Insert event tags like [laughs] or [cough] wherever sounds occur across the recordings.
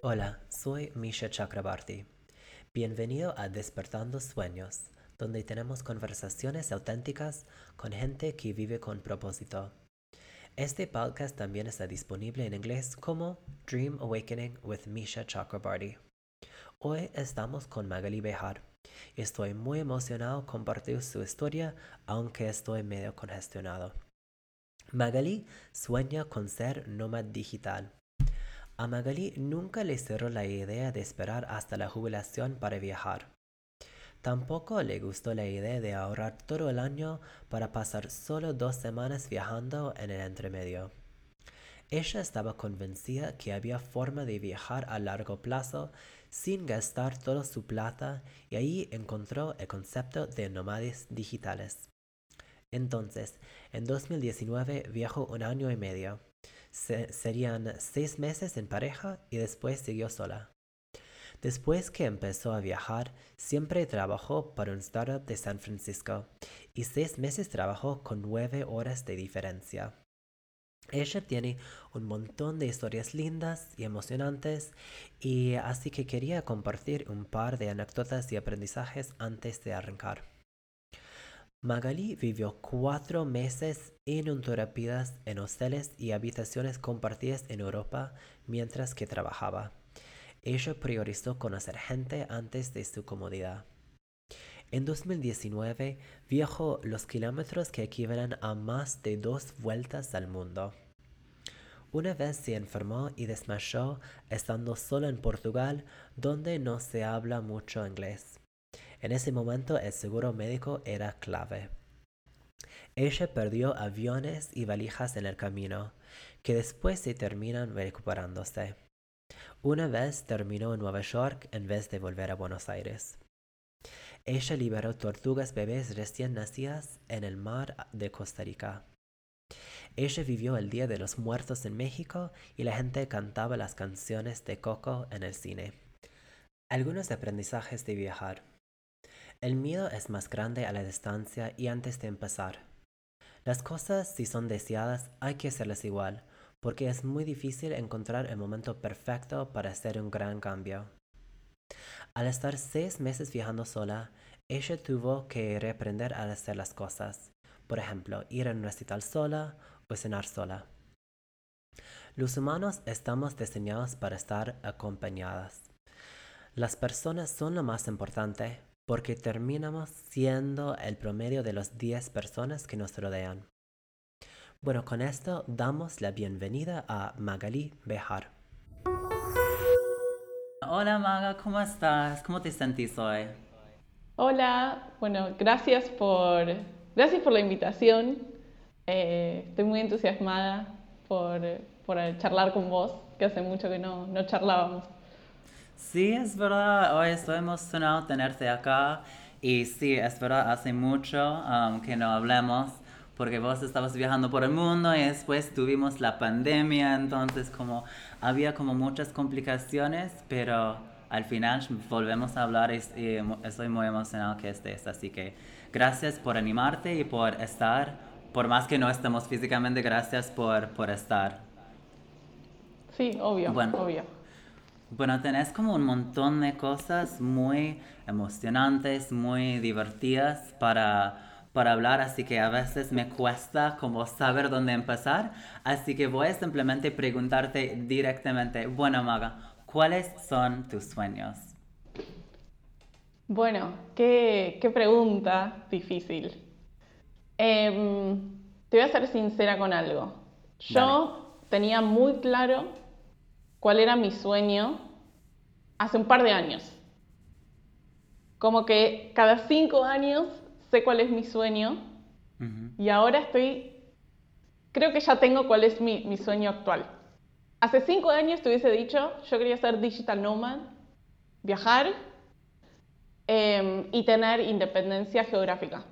Hola, soy Misha Chakrabarti. Bienvenido a Despertando Sueños, donde tenemos conversaciones auténticas con gente que vive con propósito. Este podcast también está disponible en inglés como Dream Awakening with Misha Chakrabarti. Hoy estamos con Magali Bejar. Estoy muy emocionado compartir su historia, aunque estoy medio congestionado. Magali sueña con ser nómada digital. A Magali nunca le cerró la idea de esperar hasta la jubilación para viajar. Tampoco le gustó la idea de ahorrar todo el año para pasar solo dos semanas viajando en el entremedio. Ella estaba convencida que había forma de viajar a largo plazo sin gastar toda su plata y ahí encontró el concepto de nómades digitales. Entonces, en 2019 viajó un año y medio. Serían seis meses en pareja y después siguió sola. Después que empezó a viajar, siempre trabajó para un startup de San Francisco y seis meses trabajó con nueve horas de diferencia. Ella tiene un montón de historias lindas y emocionantes y así que quería compartir un par de anécdotas y aprendizajes antes de arrancar. Magali vivió cuatro meses ininterrumpidas en hoteles y habitaciones compartidas en Europa mientras que trabajaba. Ella priorizó conocer gente antes de su comodidad. En 2019 viajó los kilómetros que equivalen a más de dos vueltas al mundo. Una vez se enfermó y desmayó estando sola en Portugal, donde no se habla mucho inglés. En ese momento el seguro médico era clave. Ella perdió aviones y valijas en el camino, que después se terminan recuperándose. Una vez terminó en Nueva York en vez de volver a Buenos Aires. Ella liberó tortugas bebés recién nacidas en el mar de Costa Rica. Ella vivió el Día de los Muertos en México y la gente cantaba las canciones de Coco en el cine. Algunos aprendizajes de viajar. El miedo es más grande a la distancia y antes de empezar. Las cosas, si son deseadas, hay que hacerlas igual, porque es muy difícil encontrar el momento perfecto para hacer un gran cambio. Al estar seis meses viajando sola, ella tuvo que reaprender a hacer las cosas. Por ejemplo, ir a un recital sola o cenar sola. Los humanos estamos diseñados para estar acompañadas. Las personas son lo más importante, porque terminamos siendo el promedio de las 10 personas que nos rodean. Bueno, con esto damos la bienvenida a Magali Bejar. Hola Maga, ¿cómo estás? ¿Cómo te sentís hoy? Hola, bueno, gracias por, gracias por la invitación. Eh, estoy muy entusiasmada por, por, charlar con vos, que hace mucho que no, no charlábamos. Sí, es verdad, hoy estoy emocionado tenerte acá. Y sí, es verdad, hace mucho um, que no hablemos porque vos estabas viajando por el mundo y después tuvimos la pandemia, entonces como había como muchas complicaciones, pero al final volvemos a hablar y, estoy muy emocionado que estés, así que gracias por animarte y por estar, por más que no estemos físicamente, gracias por, por estar. Sí, obvio, bueno, obvio. Bueno, tenés como un montón de cosas muy emocionantes, muy divertidas para, para hablar, así que a veces me cuesta como saber dónde empezar, así que voy a simplemente preguntarte directamente, bueno Maga, ¿cuáles son tus sueños? Bueno, qué, qué pregunta difícil. Em, te voy a ser sincera con algo. Yo tenía muy claro cuál era mi sueño hace un par de años. Como que cada cinco años sé cuál es mi sueño y ahora estoy, creo que ya tengo cuál es mi, sueño actual. Hace cinco años te hubiese dicho, yo quería ser digital nomad, viajar em, y tener independencia geográfica.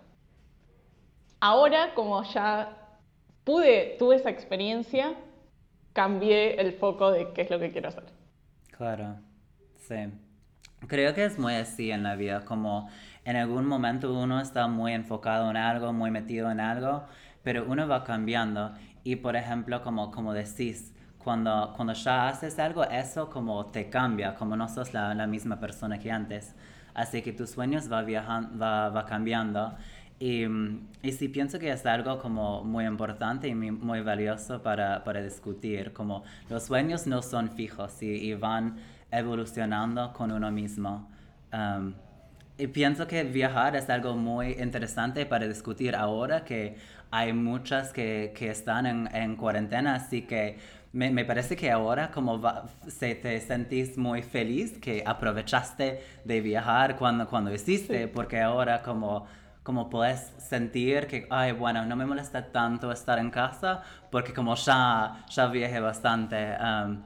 Ahora, como ya pude, tuve esa experiencia, cambié el foco de qué es lo que quiero hacer. Claro, sí. Creo que es muy así en la vida, como en algún momento uno está muy enfocado en algo, muy metido en algo, pero uno va cambiando. Y por ejemplo, como, como decís, cuando, cuando ya haces algo, eso como te cambia, como no sos la, la misma persona que antes. Así que tus sueños va, viajando, va, va cambiando. Y, y, sí pienso que es algo como muy importante y muy, valioso para, para, discutir, como los sueños no son fijos y, y van evolucionando con uno mismo. Um, y pienso que viajar es algo muy interesante para discutir ahora que hay muchas que, que están en, en, cuarentena, así que me, me parece que ahora como se te sentís muy feliz que aprovechaste de viajar cuando, cuando hiciste, porque ahora como como puedes sentir que, ay, bueno, no me molesta tanto estar en casa porque como ya, ya viajé bastante. Um,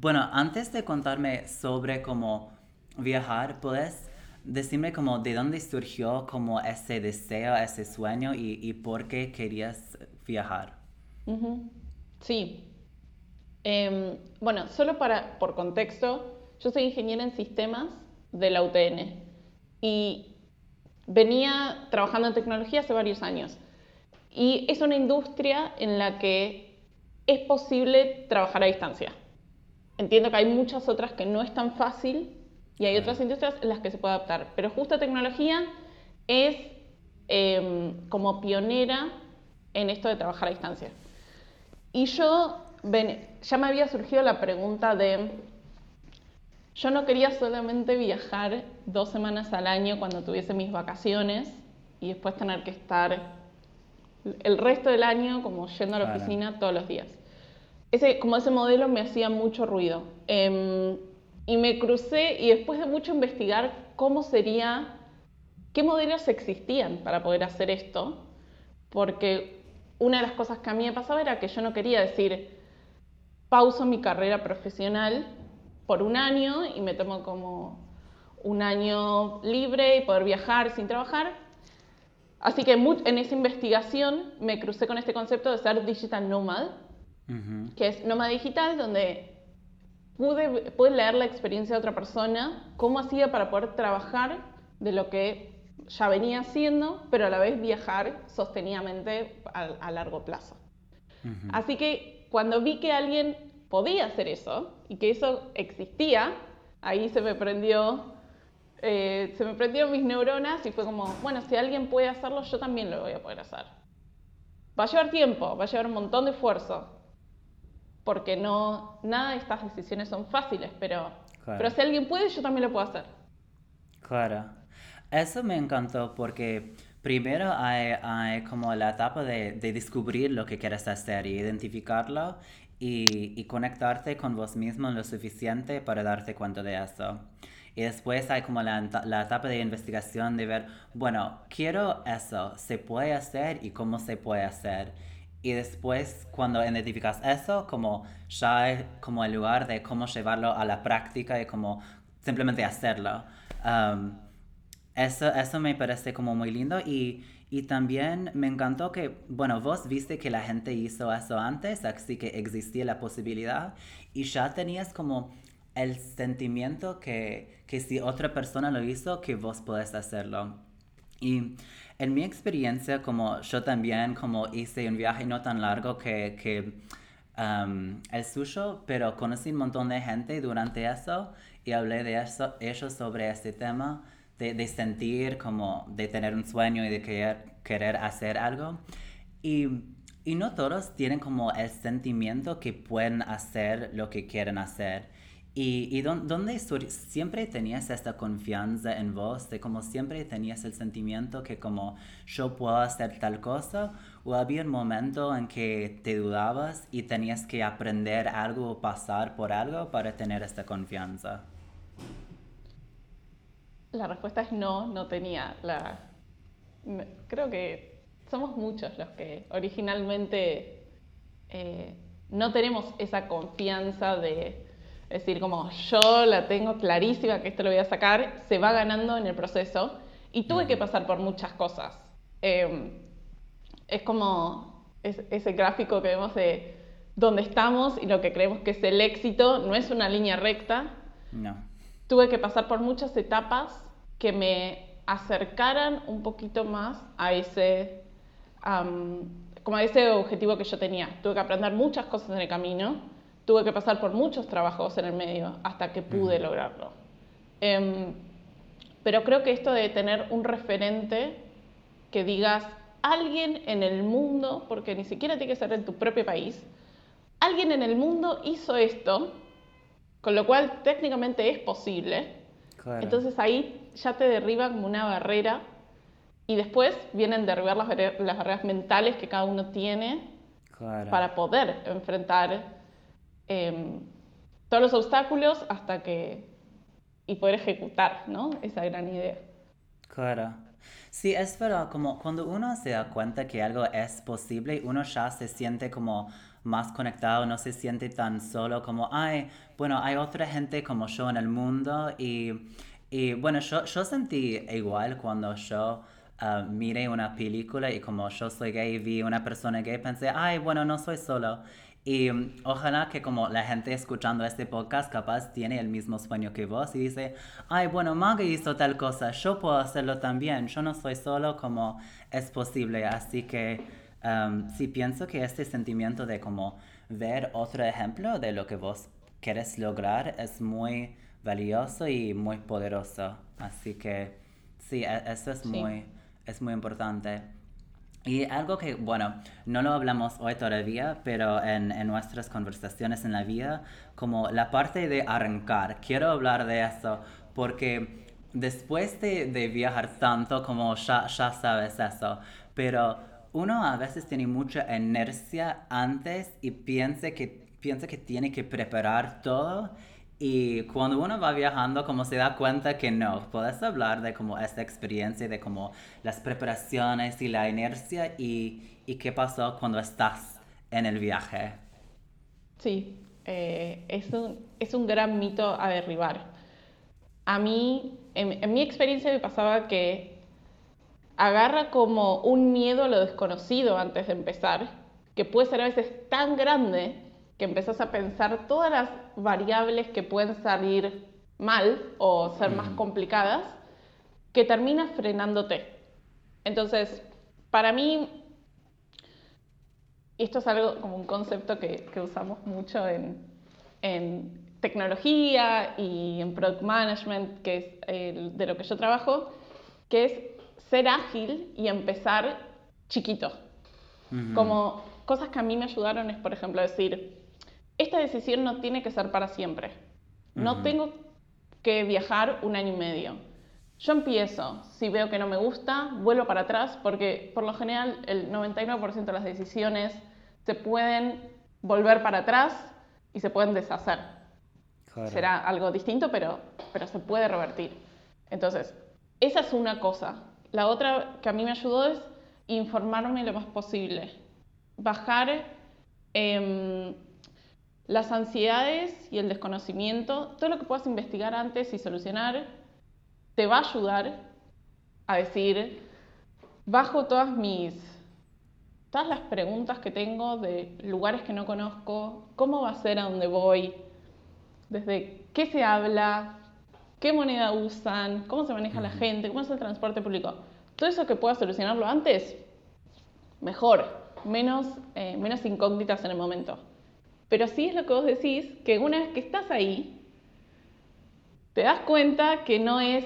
bueno, antes de contarme sobre cómo viajar, ¿puedes decirme como de dónde surgió como ese deseo, ese sueño y, y por qué querías viajar? Sí. Em, bueno, solo para, por contexto, yo soy ingeniera en sistemas de la UTN y venía trabajando en tecnología hace varios años y es una industria en la que es posible trabajar a distancia. Entiendo que hay muchas otras que no es tan fácil y hay otras industrias en las que se puede adaptar, pero justo tecnología es em, como pionera en esto de trabajar a distancia. Y yo, ya me había surgido la pregunta de yo no quería solamente viajar dos semanas al año cuando tuviese mis vacaciones y después tener que estar el resto del año como yendo a la oficina todos los días. Ese, como ese modelo me hacía mucho ruido. Em, y me crucé y después de mucho investigar cómo sería, qué modelos existían para poder hacer esto, porque una de las cosas que a mí me pasaba era que yo no quería decir, pauso mi carrera profesional por un año y me tomo como un año libre y poder viajar sin trabajar. Así que en esa investigación me crucé con este concepto de ser digital nomad, que es nómada digital, donde pude, pude leer la experiencia de otra persona, cómo hacía para poder trabajar de lo que ya venía haciendo, pero a la vez viajar sostenidamente a, largo plazo. Así que cuando vi que alguien podía hacer eso y que eso existía, ahí se me prendió, eh, se me prendieron mis neuronas y fue como, bueno, si alguien puede hacerlo, yo también lo voy a poder hacer. Va a llevar tiempo, va a llevar un montón de esfuerzo, porque no, nada de estas decisiones son fáciles, pero, pero si alguien puede, yo también lo puedo hacer. Claro. Eso me encantó porque primero hay, hay como la etapa de, de, descubrir lo que quieres hacer y identificarlo y, conectarte con vos mismo lo suficiente para darte cuenta de eso. Y después hay como la, la, etapa de investigación de ver, bueno, quiero eso, se puede hacer y cómo se puede hacer. Y después cuando identificas eso, como ya es como el lugar de cómo llevarlo a la práctica y cómo simplemente hacerlo. Um, eso, eso me parece como muy lindo y, y también me encantó que, bueno, vos viste que la gente hizo eso antes, así que existía la posibilidad y ya tenías como el sentimiento que, que si otra persona lo hizo, que vos podés hacerlo. Y en mi experiencia, como yo también como hice un viaje no tan largo que, que um, el suyo, pero conocí un montón de gente durante eso y hablé de eso, ellos sobre este tema de, sentir como de tener un sueño y de querer, querer hacer algo. Y, y no todos tienen como el sentimiento que pueden hacer lo que quieren hacer. Y, y donde siempre tenías esta confianza en vos, de como siempre tenías el sentimiento que como yo puedo hacer tal cosa, o había un momento en que te dudabas y tenías que aprender algo o pasar por algo para tener esta confianza. La respuesta es no, no tenía. La... Creo que somos muchos los que originalmente eh, no tenemos esa confianza de decir como yo la tengo clarísima que esto lo voy a sacar, se va ganando en el proceso y tuve que pasar por muchas cosas. Em, es como ese gráfico que vemos de dónde estamos y lo que creemos que es el éxito, no es una línea recta. No tuve que pasar por muchas etapas que me acercaran un poquito más a ese, como a ese objetivo que yo tenía. Tuve que aprender muchas cosas en el camino, tuve que pasar por muchos trabajos en el medio hasta que pude lograrlo. Em, pero creo que esto de tener un referente que digas, alguien en el mundo, porque ni siquiera tiene que ser en tu propio país, alguien en el mundo hizo esto, con lo cual técnicamente es posible. Entonces ahí ya te derriba como una barrera y después vienen derribar las, las barreras mentales que cada uno tiene para poder enfrentar em, todos los obstáculos hasta que y poder ejecutar ¿no? esa gran idea. Claro. Sí, es verdad, como cuando uno se da cuenta que algo es posible, uno ya se siente como más conectado, no se siente tan solo como, ay, bueno, hay otra gente como yo en el mundo y, y bueno, yo, yo sentí igual cuando yo uh, miré una película y como yo soy gay y vi una persona gay, pensé, ay, bueno, no soy solo. Y ojalá que como la gente escuchando este podcast capaz tiene el mismo sueño que vos y dice, ay, bueno, Maggie hizo tal cosa, yo puedo hacerlo también, yo no soy solo como es posible. Así que um, sí pienso que este sentimiento de como ver otro ejemplo de lo que vos quieres lograr es muy valioso y muy poderoso. Así que sí, e-, eso es, muy, es muy importante. Y algo que, bueno, no lo hablamos hoy todavía, pero en, en, nuestras conversaciones en la vida, como la parte de arrancar, quiero hablar de eso, porque después de, de viajar tanto, como ya, ya sabes eso, pero uno a veces tiene mucha inercia antes y piensa que, piensa que tiene que preparar todo y cuando uno va viajando, como se da cuenta que no, puedes hablar de como esta experiencia, de como las preparaciones y la inercia y, y qué pasó cuando estás en el viaje. Sí, eh, es, un, es, un, gran mito a derribar. A mí, en, en mi experiencia me pasaba que agarra como un miedo a lo desconocido antes de empezar, que puede ser a veces tan grande que empezás a pensar todas las variables que pueden salir mal o ser más complicadas, que termina frenándote. Entonces, para mí, esto es algo como un concepto que, usamos mucho en, tecnología y en product management, que es de lo que yo trabajo, que es ser ágil y empezar chiquito. Como cosas que a mí me ayudaron es, por ejemplo, decir, esta decisión no tiene que ser para siempre. No tengo que viajar un año y medio. Yo empiezo, si veo que no me gusta, vuelvo para atrás, porque por lo general el 99% de las decisiones se pueden volver para atrás y se pueden deshacer. Será algo distinto, pero, pero se puede revertir. Entonces, esa es una cosa. La otra que a mí me ayudó es informarme lo más posible. Bajar eh, las ansiedades y el desconocimiento, todo lo que puedas investigar antes y solucionar, te va a ayudar a decir, bajo todas mis, todas las preguntas que tengo de lugares que no conozco, cómo va a ser a dónde voy, desde qué se habla, qué moneda usan, cómo se maneja la gente, cómo es el transporte público. Todo eso que puedas solucionarlo antes, mejor, menos, eh, menos incógnitas en el momento. Pero sí es lo que vos decís, que una vez que estás ahí, te das cuenta que no es,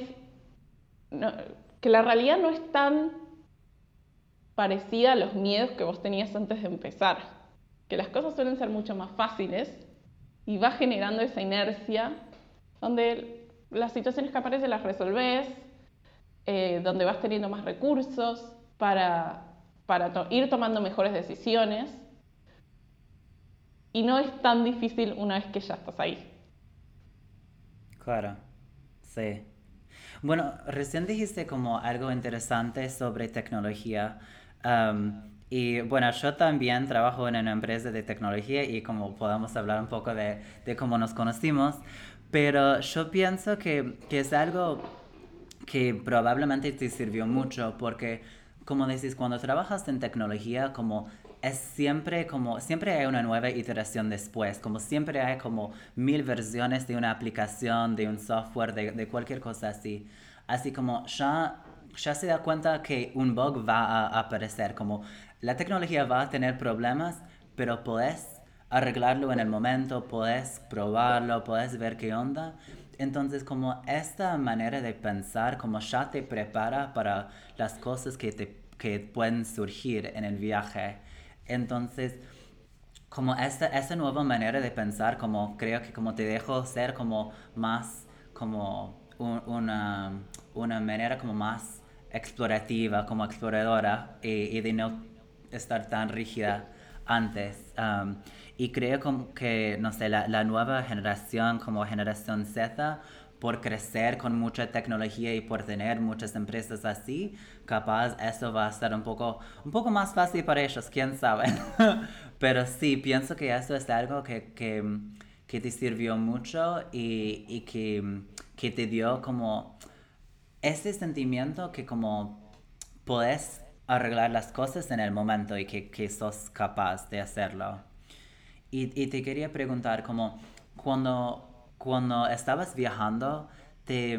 que la realidad no es tan parecida a los miedos que vos tenías antes de empezar, que las cosas suelen ser mucho más fáciles y va generando esa inercia donde las situaciones que aparecen las resolves, eh, donde vas teniendo más recursos para, para ir tomando mejores decisiones y no es tan difícil una vez que ya estás ahí. Claro, sí. Bueno, recién dijiste como algo interesante sobre tecnología. Um, y bueno, yo también trabajo en una empresa de tecnología y como podemos hablar un poco de, de cómo nos conocimos, pero yo pienso que, que, es algo que probablemente te sirvió mucho porque, como decís, cuando trabajas en tecnología, como es siempre como, siempre hay una nueva iteración después, como siempre hay como mil versiones de una aplicación, de un software, de, cualquier cosa así. Así como ya, ya se da cuenta que un bug va a aparecer, como la tecnología va a tener problemas, pero puedes arreglarlo en el momento, puedes probarlo, puedes ver qué onda. Entonces, como esta manera de pensar, como ya te prepara para las cosas que, te, que pueden surgir en el viaje. Entonces, como esta, esta nueva manera de pensar, como creo que como te dejo ser como más, como una, una manera como más explorativa, como exploradora y, de no estar tan rígida antes. Um, y creo como que, no sé, la, la, nueva generación, como generación Z, por crecer con mucha tecnología y por tener muchas empresas así, capaz eso va a ser un poco, un poco más fácil para ellos, quién sabe. [laughs] Pero sí, pienso que eso es algo que, que, que te sirvió mucho y, y que, que, te dio como ese sentimiento que como puedes arreglar las cosas en el momento y que, que sos capaz de hacerlo. Y, y, te quería preguntar, como cuando, cuando estabas viajando, te,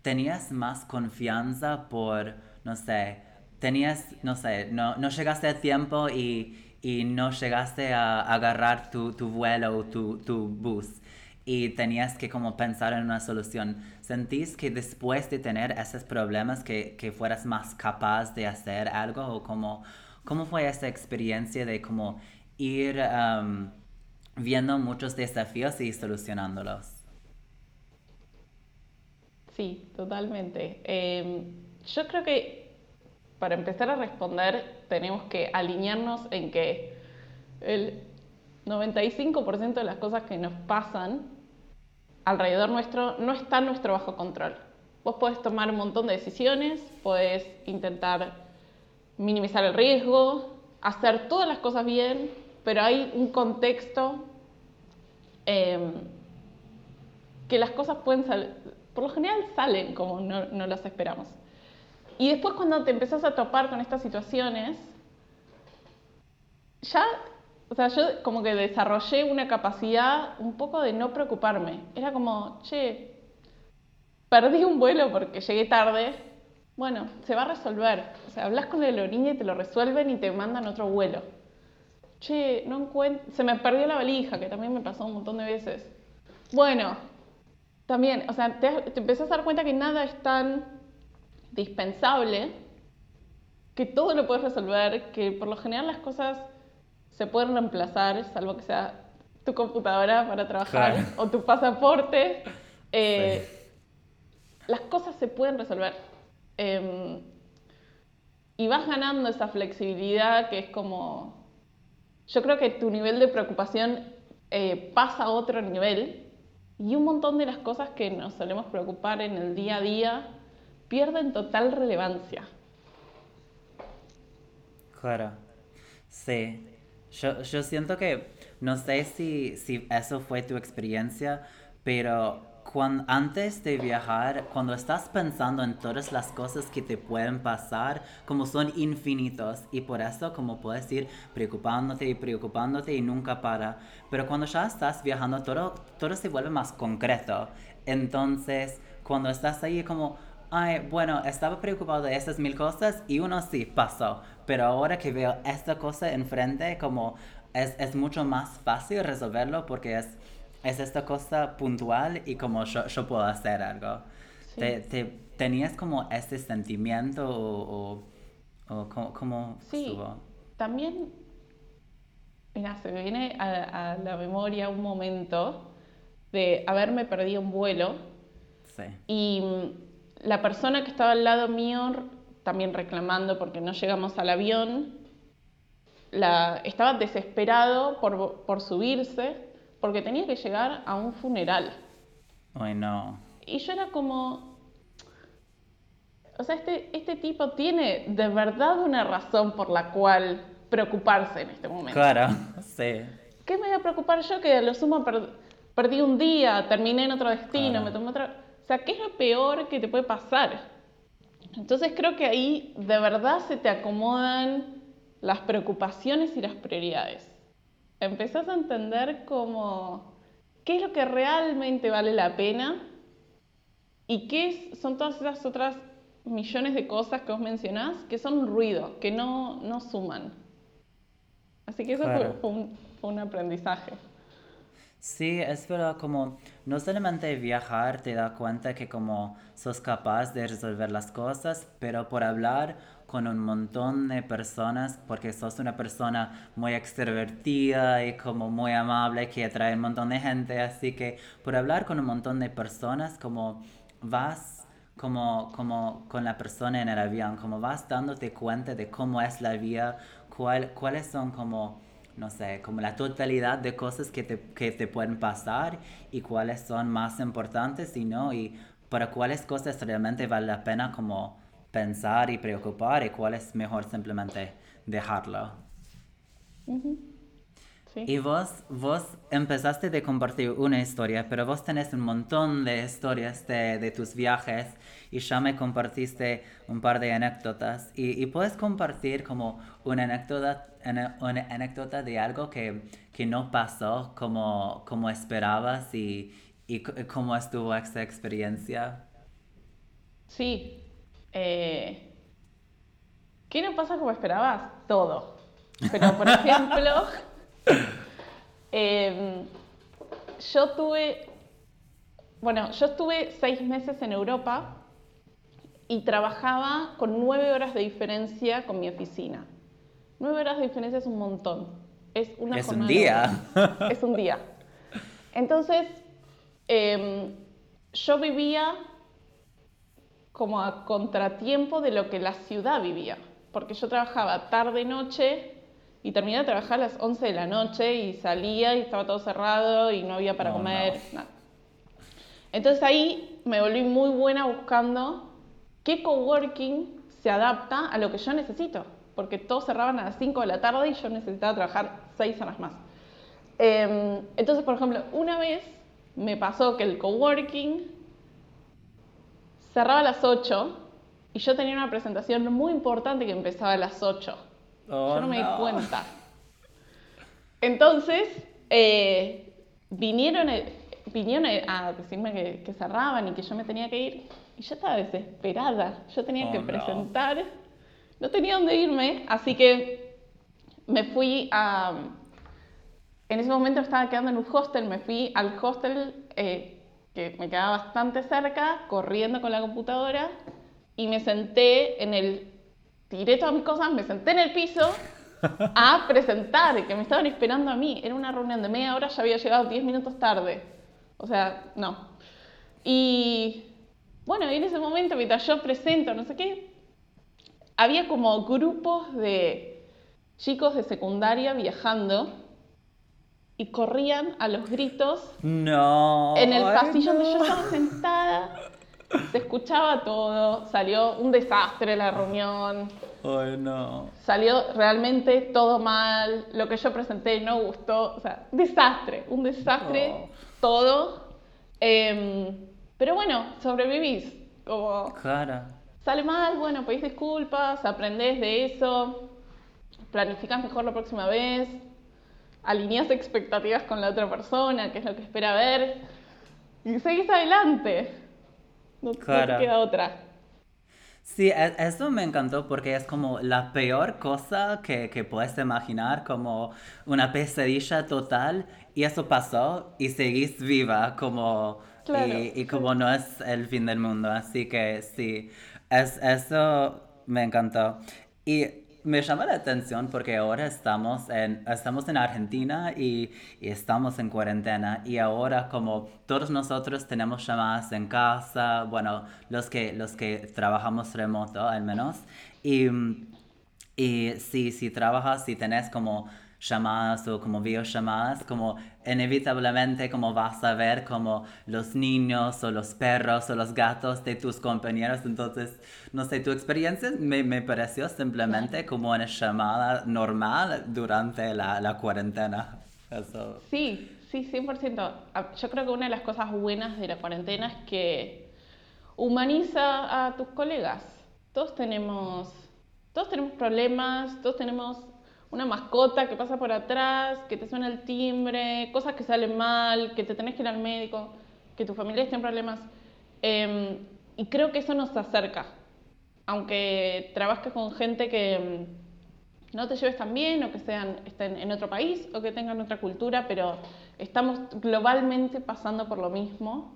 tenías más confianza por, no sé, tenías, no sé, no, no llegaste a tiempo y, y no llegaste a agarrar tu, tu vuelo o tu, tu, bus y tenías que como pensar en una solución. ¿Sentís que después de tener esos problemas que, que fueras más capaz de hacer algo o como, cómo fue esa experiencia de como ir um, viendo muchos desafíos y solucionándolos? Sí, totalmente. Em, yo creo que para empezar a responder tenemos que alinearnos en que el 95% de las cosas que nos pasan alrededor nuestro no están nuestro bajo control. Vos podés tomar un montón de decisiones, podés intentar minimizar el riesgo, hacer todas las cosas bien, pero hay un contexto em, que las cosas pueden salir, por lo general salen como no, no las esperamos. Y después cuando te empezás a topar con estas situaciones, ya, o sea, yo como que desarrollé una capacidad un poco de no preocuparme. Era como, che, perdí un vuelo porque llegué tarde. Bueno, se va a resolver. O sea, hablas con la aerolínea y te lo resuelven y te mandan otro vuelo. Che, no encuentro... Se me perdió la valija, que también me pasó un montón de veces. Bueno, también, o sea, te, te empezás a dar cuenta que nada es tan dispensable, que todo lo puedes resolver, que por lo general las cosas se pueden reemplazar, salvo que sea tu computadora para trabajar o tu pasaporte. [laughs] Eh, las cosas se pueden resolver. Em, y vas ganando esa flexibilidad que es como... Yo creo que tu nivel de preocupación eh, pasa a otro nivel y un montón de las cosas que nos solemos preocupar en el día a día pierden total relevancia. Claro, sí. Yo, yo siento que, no sé si, si eso fue tu experiencia, pero cuando, antes de viajar, cuando estás pensando en todas las cosas que te pueden pasar, como son infinitos, y por eso como puedes ir preocupándote y preocupándote y nunca para. Pero cuando ya estás viajando, todo, todo se vuelve más concreto. Entonces, cuando estás ahí como, ay, bueno, estaba preocupado de estas mil cosas y uno sí pasó, pero ahora que veo esta cosa enfrente, como es, es mucho más fácil resolverlo porque es, es esta cosa puntual y como yo, yo puedo hacer algo. Te, te, ¿Tenías como ese sentimiento o, o, o cómo, Sí, también, mira, se me viene a, a la memoria un momento de haberme perdido un vuelo. Sí. Y la persona que estaba al lado mío también reclamando porque no llegamos al avión, la, estaba desesperado por, por, subirse porque tenía que llegar a un funeral. Ay, no. Y yo era como, o sea, este, este tipo tiene de verdad una razón por la cual preocuparse en este momento. Claro, sí. ¿Qué me voy a preocupar yo que a lo sumo perdí un día, terminé en otro destino, me tomé otra... O sea, ¿qué es lo peor que te puede pasar? Entonces creo que ahí de verdad se te acomodan las preocupaciones y las prioridades. Empezás a entender como qué es lo que realmente vale la pena y qué son todas esas otras millones de cosas que vos mencionás que son ruido, que no, no suman. Así que eso fue, fue un aprendizaje. Sí, es verdad, como no solamente viajar te da cuenta que como sos capaz de resolver las cosas, pero por hablar con un montón de personas, porque sos una persona muy extrovertida y como muy amable que atrae un montón de gente, así que por hablar con un montón de personas, como vas como, como con la persona en el avión, como vas dándote cuenta de cómo es la vida, cuál, cuáles son como no sé, como la totalidad de cosas que te, que te pueden pasar y cuáles son más importantes y no, y para cuáles cosas realmente vale la pena como pensar y preocupar y cuál es mejor simplemente dejarlo. Y vos, vos empezaste de compartir una historia, pero vos tenés un montón de historias de, de tus viajes y ya me compartiste un par de anécdotas. Y, y puedes compartir como una anécdota, una anécdota de algo que, que no pasó como, como esperabas y, y cómo estuvo esa experiencia. Sí. Eh, ¿Qué no pasa como esperabas? Todo. Pero, por ejemplo... [laughs] Em, yo tuve, bueno, yo estuve seis meses en Europa y trabajaba con nueve horas de diferencia con mi oficina. Nueve horas de diferencia es un montón. Es una Es un día. Es un día. Entonces, em, yo vivía como a contratiempo de lo que la ciudad vivía, porque yo trabajaba tarde, noche y terminé de trabajar a las 11 de la noche y salía y estaba todo cerrado y no había para comer, no. nada. Entonces ahí me volví muy buena buscando qué coworking se adapta a lo que yo necesito, porque todos cerraban a las 5 de la tarde y yo necesitaba trabajar 6 horas más. Em, entonces, por ejemplo, una vez me pasó que el coworking cerraba a las 8 y yo tenía una presentación muy importante que empezaba a las 8. Oh, yo no me di cuenta. Entonces, eh, vinieron, eh, vinieron eh, a decirme que, que cerraban y que yo me tenía que ir. Y yo estaba desesperada. Yo tenía Oh, que no. presentar. No tenía dónde irme, así que me fui a... En ese momento estaba quedando en un hostel, me fui al hostel eh, que me quedaba bastante cerca, corriendo con la computadora y me senté en el... Tiré todas mis cosas, me senté en el piso a [laughs] presentar, que me estaban esperando a mí. Era una reunión de media hora, ya había llegado 10 minutos tarde. O sea, no. Y bueno, y en ese momento, mientras yo presento, no sé qué, había como grupos de chicos de secundaria viajando y corrían a los gritos No. en el pasillo donde yo no. estaba sentada. Se escuchaba todo, salió un desastre la reunión, Ay, no. salió realmente todo mal, lo que yo presenté no gustó, o sea, desastre, un desastre Oh. todo. Em, pero bueno, sobrevivís, como Cara. sale mal, bueno, pedís disculpas, aprendés de eso, planificás mejor la próxima vez, alineás expectativas con la otra persona, que es lo que espera ver, y seguís adelante. No, no te Claro. queda otra. Sí, e- eso me encantó porque es como la peor cosa que, que puedes imaginar, como una pesadilla total, y eso pasó y seguís viva, como, Claro, y, y sí. como no es el fin del mundo, así que sí, es, eso me encantó. Y me llama la atención porque ahora estamos en, estamos en Argentina y, y estamos en cuarentena y ahora como todos nosotros tenemos llamadas en casa, bueno, los que, los que trabajamos remoto al menos, y, y si, si trabajas, si tenés como llamadas o como videollamadas, como inevitablemente como vas a ver como los niños o los perros o los gatos de tus compañeros, entonces, no sé, tu experiencia me, me pareció simplemente como una llamada normal durante la, la cuarentena. Eso. Sí, sí, 100%. Ah, Yo creo que una de las cosas buenas de la cuarentena es que humaniza a tus colegas. Todos tenemos, todos tenemos problemas, todos tenemos una mascota que pasa por atrás, que te suena el timbre, cosas que salen mal, que te tenés que ir al médico, que tu familia esté en problemas. Em, y creo que eso nos acerca. Aunque trabajes con gente que, em, no te lleves tan bien o que sean, estén en otro país o que tengan otra cultura, pero estamos globalmente pasando por lo mismo.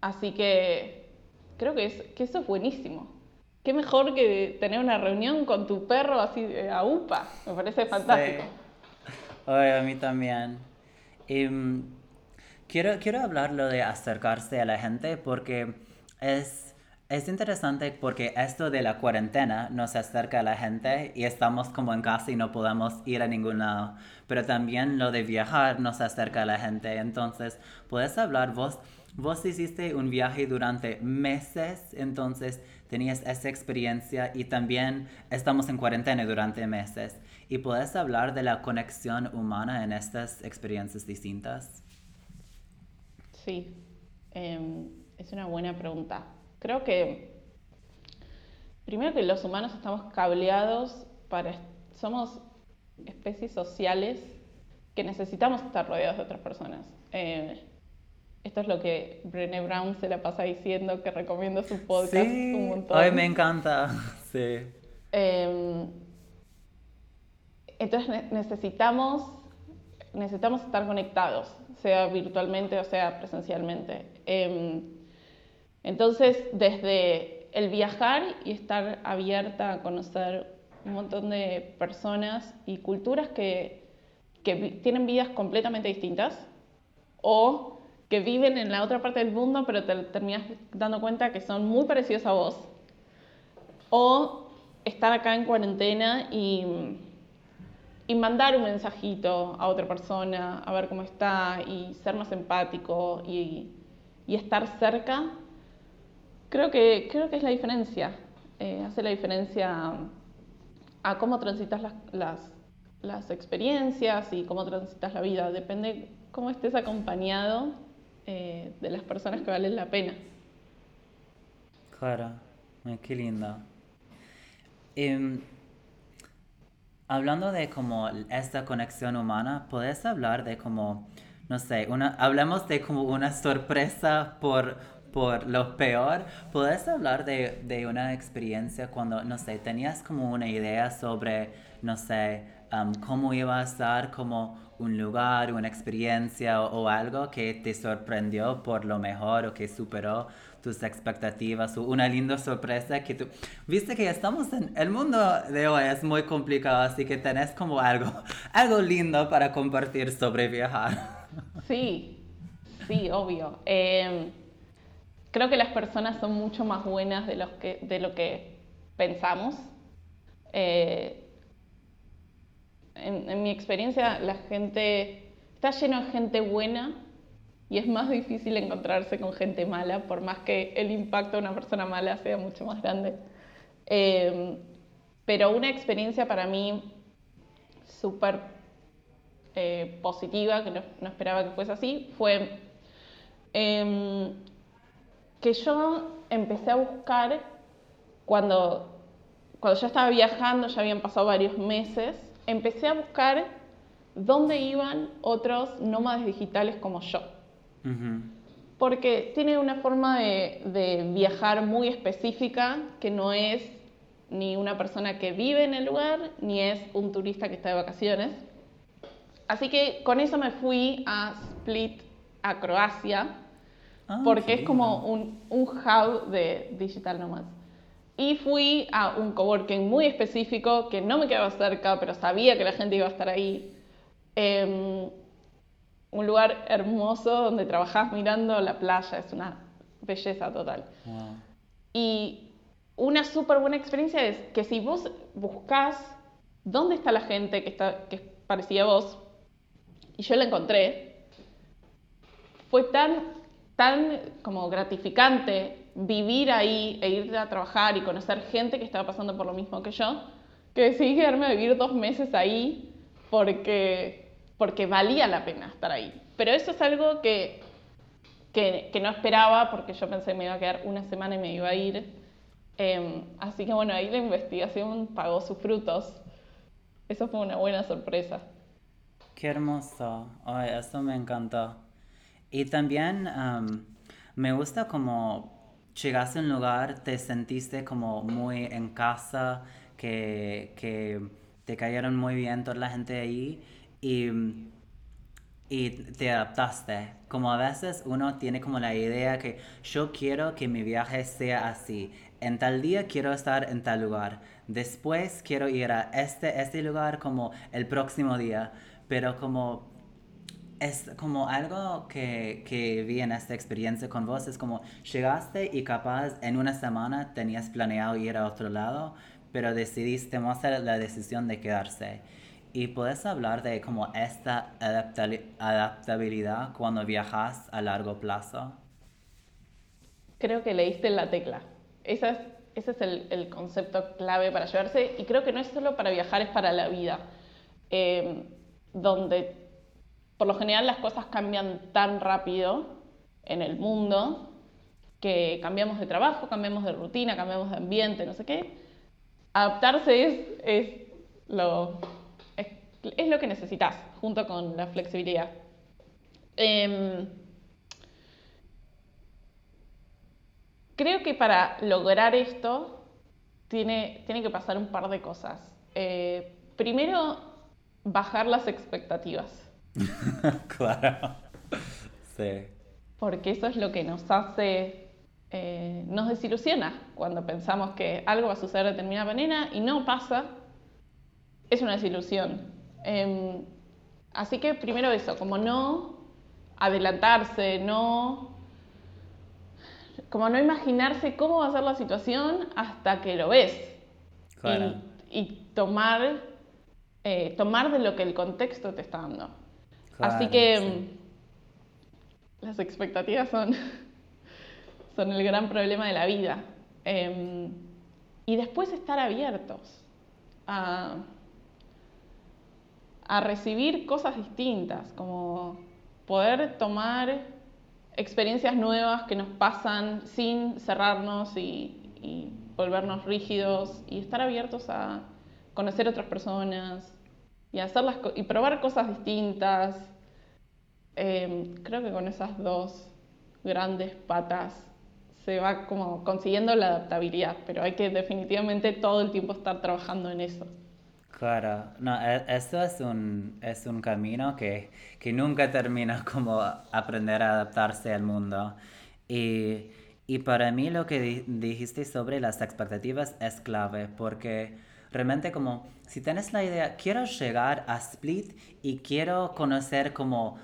Así que creo que, es, que eso es buenísimo. Qué mejor que tener una reunión con tu perro así a UPA. Me parece fantástico. Ay, a mí también. Em, quiero, quiero hablar lo de acercarse a la gente porque es, es interesante porque esto de la cuarentena nos acerca a la gente y estamos como en casa y no podemos ir a ningún lado. Pero también lo de viajar nos acerca a la gente. Entonces, ¿puedes hablar vos? Vos hiciste un viaje durante meses, entonces tenías esa experiencia y también estamos en cuarentena durante meses. ¿Y puedes hablar de la conexión humana en estas experiencias distintas? Sí, em, es una buena pregunta. Creo que primero que los humanos estamos cableados para... Somos especies sociales que necesitamos estar rodeados de otras personas. Eh, esto es lo que Brené Brown se la pasa diciendo, que recomiendo su podcast un montón. Ay, me encanta. [laughs] Sí. Em, entonces necesitamos, necesitamos estar conectados, sea virtualmente o sea presencialmente. Em, entonces, desde el viajar y estar abierta a conocer un montón de personas y culturas que, que tienen vidas completamente distintas o que viven en la otra parte del mundo, pero te terminas dando cuenta que son muy parecidos a vos. O estar acá en cuarentena y, y mandar un mensajito a otra persona, a ver cómo está, y ser más empático y, y estar cerca, creo que, creo que es la diferencia. Eh, hace la diferencia a cómo transitas las, las, las experiencias y cómo transitas la vida. Depende cómo estés acompañado eh, de las personas que valen la pena. Claro, qué linda. Em, hablando de como esta conexión humana, ¿puedes hablar de como, no sé, una, hablamos de como una sorpresa por, por lo peor? ¿Puedes hablar de, de una experiencia cuando, no sé, tenías como una idea sobre, no sé, cómo iba a estar como un lugar, una experiencia o, algo que te sorprendió por lo mejor o que superó tus expectativas o una linda sorpresa que tú... Viste que estamos en... El mundo de hoy es muy complicado, así que tenés como algo, [laughs] algo lindo para compartir sobre viajar. [laughs] Sí, sí, obvio. Em, creo que las personas son mucho más buenas de, los que, de lo que pensamos. Eh, en, mi experiencia, la gente está lleno de gente buena y es más difícil encontrarse con gente mala, por más que el impacto de una persona mala sea mucho más grande. Em, pero una experiencia para mí súper eh, positiva, que no, esperaba que fuese así, fue em, que yo empecé a buscar cuando, cuando ya estaba viajando, ya habían pasado varios meses, empecé a buscar dónde iban otros nómadas digitales como yo. Porque tiene una forma de, viajar muy específica que no es ni una persona que vive en el lugar, ni es un turista que está de vacaciones. Así que con eso me fui a Split, a Croacia, ah, porque es como un, un hub de digital nomads. Y fui a un coworking muy específico que no me quedaba cerca, pero sabía que la gente iba a estar ahí. Em, un lugar hermoso donde trabajás mirando la playa, es una belleza total. Y una súper buena experiencia es que si vos buscás dónde está la gente que, está, que parecía a vos, y yo la encontré, fue tan, tan como gratificante vivir ahí e ir a trabajar y conocer gente que estaba pasando por lo mismo que yo, que decidí quedarme a vivir dos meses ahí porque, porque valía la pena estar ahí. Pero eso es algo que, que, no esperaba porque yo pensé que me iba a quedar una semana y me iba a ir. Em, así que bueno, ahí la investigación pagó sus frutos. Eso fue una buena sorpresa. Qué hermoso. Ay, eso me encantó. Y también me gusta como llegaste a un lugar, te sentiste como muy en casa, que, te cayeron muy bien toda la gente ahí y, y te adaptaste. Como a veces uno tiene como la idea que yo quiero que mi viaje sea así. En tal día quiero estar en tal lugar. Después quiero ir a este, este lugar como el próximo día. Pero como es como algo que, que, vi en esta experiencia con vos, es como llegaste y capaz en una semana tenías planeado ir a otro lado, pero decidiste hacer la decisión de quedarse. Y puedes hablar de como esta adaptabilidad cuando viajas a largo plazo. Creo que leíste la tecla. Esa es, ese es el, el, concepto clave para llevarse y creo que no es solo para viajar, es para la vida. Eh, donde por lo general las cosas cambian tan rápido en el mundo que cambiamos de trabajo, cambiamos de rutina, cambiamos de ambiente, no sé qué. Adaptarse es, es, lo, es, lo que necesitas junto con la flexibilidad. Em, creo que para lograr esto tiene, tiene que pasar un par de cosas. Eh, primero, bajar las expectativas. [laughs] claro. Sí. Porque eso es lo que nos hace, eh, nos desilusiona cuando pensamos que algo va a suceder de determinada manera y no pasa, es una desilusión. Em, así que primero eso, como no adelantarse, no como no imaginarse cómo va a ser la situación hasta que lo ves. Claro. Y, tomar, eh, tomar de lo que el contexto te está dando. Así que mm, las expectativas son, [laughs] son el gran problema de la vida. Em, y después estar abiertos a, a recibir cosas distintas, como poder tomar experiencias nuevas que nos pasan sin cerrarnos y, y, volvernos rígidos y estar abiertos a conocer otras personas, y, hacer las y probar cosas distintas. Em, creo que con esas dos grandes patas se va como consiguiendo la adaptabilidad, pero hay que definitivamente todo el tiempo estar trabajando en eso. Claro, no, e, esto es un, es un camino que, que nunca termina [laughs] como aprender a adaptarse al mundo. Y, y para mí lo que dijiste sobre las expectativas es clave, porque realmente como si tienes la idea, quiero llegar a Split y quiero conocer como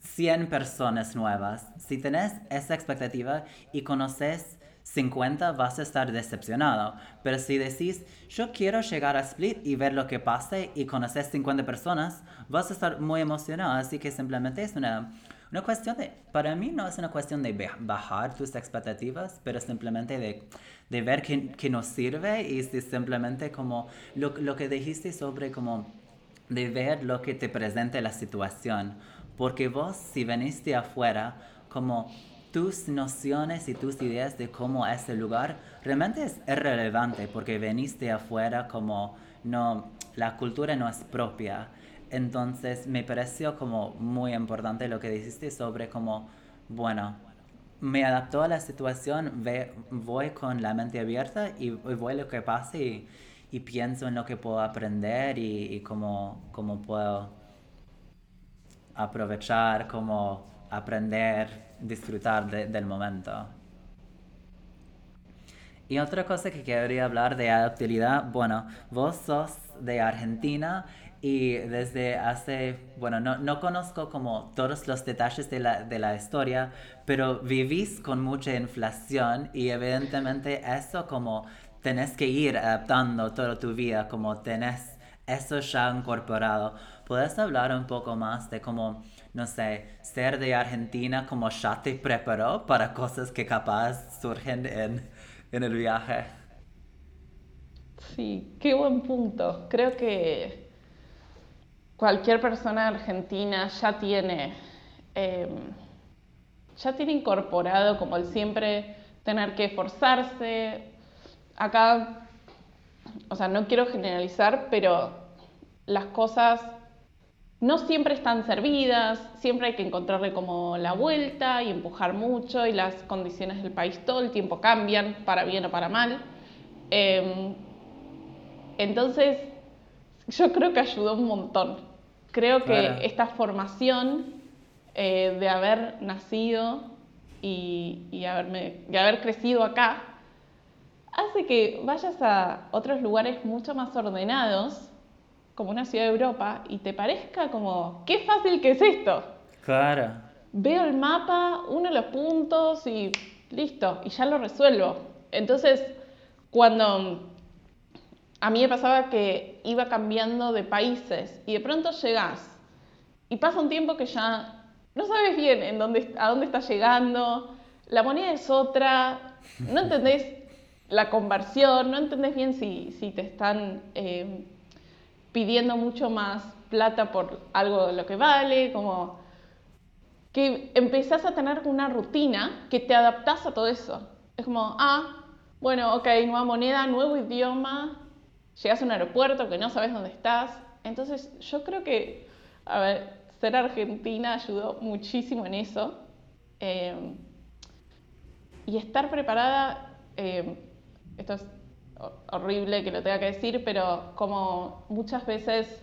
100 personas nuevas, si tienes esa expectativa y conoces 50 vas a estar decepcionado. Pero si decís, yo quiero llegar a Split y ver lo que pase y conocer 50 personas, vas a estar muy emocionado. Así que simplemente es una una cuestión de, para mí no es una cuestión de bajar tus expectativas, pero simplemente de, de ver qué, nos sirve y simplemente como lo, lo que dijiste sobre como de ver lo que te presente la situación. Porque vos, si veniste afuera, como tus nociones y tus ideas de cómo es el lugar realmente es irrelevante porque veniste afuera como no, la cultura no es propia. Entonces me pareció como muy importante lo que dijiste sobre como, bueno, me adaptó a la situación, ve, voy con la mente abierta y, voy a lo que pase y, pienso en lo que puedo aprender y, cómo, cómo, puedo aprovechar, cómo aprender, disfrutar del momento. Y otra cosa que quería hablar de adaptabilidad, bueno, vos sos de Argentina y desde hace, bueno, no, no, conozco como todos los detalles de la, de la historia, pero vivís con mucha inflación y evidentemente eso como tenés que ir adaptando toda tu vida, como tenés eso ya incorporado. ¿Puedes hablar un poco más de cómo, no sé, ser de Argentina, como ya te preparó para cosas que capaz surgen en, en el viaje? Sí, qué buen punto. Creo que cualquier persona argentina ya tiene, em, ya tiene incorporado como el siempre tener que esforzarse. Acá, o sea, no quiero generalizar, pero las cosas no siempre están servidas, siempre hay que encontrarle como la vuelta y empujar mucho y las condiciones del país todo el tiempo cambian, para bien o para mal. Em, entonces, yo creo que ayudó un montón. Creo que esta formación eh, de haber nacido y, y, haberme, y haber crecido acá hace que vayas a otros lugares mucho más ordenados, como una ciudad de Europa, y te parezca como, qué fácil que es esto. Claro. Veo el mapa, uno los puntos y listo, y ya lo resuelvo. Entonces, cuando a mí me pasaba que iba cambiando de países y de pronto llegas y pasa un tiempo que ya no sabes bien en dónde, a dónde estás llegando, la moneda es otra, no [laughs] entendés la conversión, no entendés bien si, si te están eh, pidiendo mucho más plata por algo de lo que vale, como que empezás a tener una rutina que te adaptás a todo eso. Es como, ah, bueno, ok, nueva moneda, nuevo idioma, llegas a un aeropuerto que no sabes dónde estás. Entonces, yo creo que, a ver, ser argentina ayudó muchísimo en eso. Eh, y estar preparada, eh, esto es horrible que lo tenga que decir, pero como muchas veces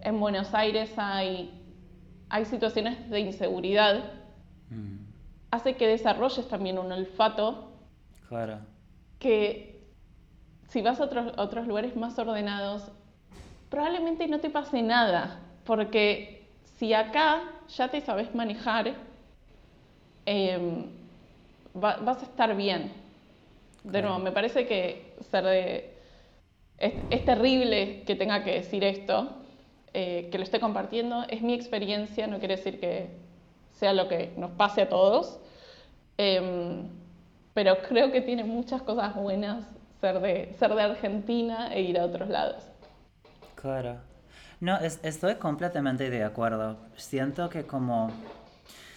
en Buenos Aires hay, hay situaciones de inseguridad, mm. hace que desarrolles también un olfato claro. que si vas a otros, otros lugares más ordenados, probablemente no te pase nada, porque si acá ya te sabes manejar, em, vas a estar bien. De nuevo, me parece que ser de, es, terrible que tenga que decir esto, eh, que lo esté compartiendo, es mi experiencia, no quiere decir que sea lo que nos pase a todos, em, pero creo que tiene muchas cosas buenas ser de, ser de Argentina e ir a otros lados. Claro. No, estoy completamente de acuerdo. Siento que como...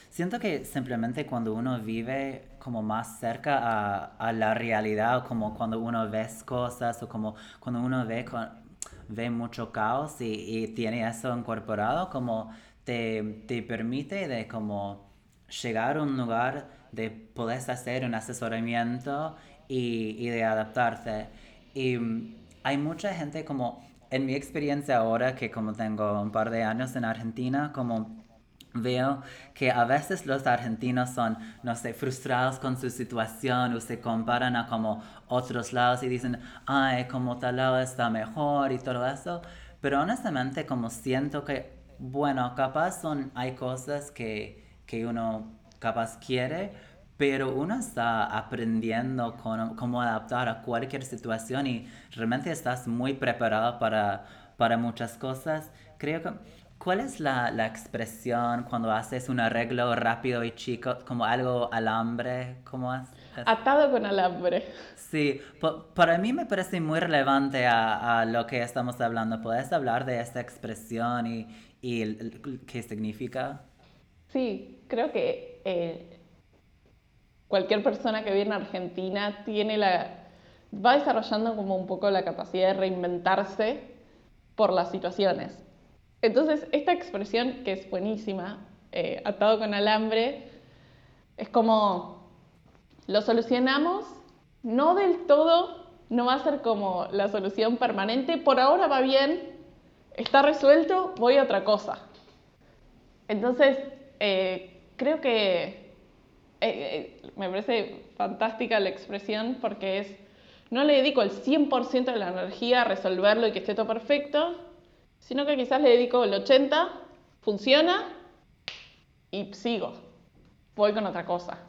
Siento que simplemente cuando uno vive como más cerca a, a la realidad, como cuando uno ve cosas, o como cuando uno ve, ve mucho caos y, y tiene eso incorporado, como te, te permite de como llegar a un lugar de poder hacer un asesoramiento y, de adaptarse. Y mm, hay mucha gente como, en mi experiencia ahora, que como tengo un par de años en Argentina, como veo que a veces los argentinos son, no sé, frustrados con su situación o se comparan a como otros lados y dicen, ay, como tal lado está mejor y todo eso. Pero honestamente como siento que, bueno, capaz son, hay cosas que, que uno capaz quiere, pero uno está aprendiendo cómo adaptar a cualquier situación y realmente estás muy preparado para, para muchas cosas. Creo que, ¿cuál es la, la, expresión cuando haces un arreglo rápido y chico, como algo alambre? ¿Cómo es? Atado con alambre. Sí, para mí me parece muy relevante a, a, lo que estamos hablando. ¿Puedes hablar de esta expresión y, y qué significa? Sí, creo que... Eh, cualquier persona que viene a Argentina tiene la, va desarrollando como un poco la capacidad de reinventarse por las situaciones. Entonces, esta expresión que es buenísima, eh, atado con alambre, es como lo solucionamos, no del todo, no va a ser como la solución permanente, por ahora va bien, está resuelto, voy a otra cosa. Entonces, eh, creo que eh, eh, me parece fantástica la expresión porque es, no le dedico el 100% de la energía a resolverlo y que esté todo perfecto, sino que quizás le dedico el 80%, funciona y sigo, voy con otra cosa.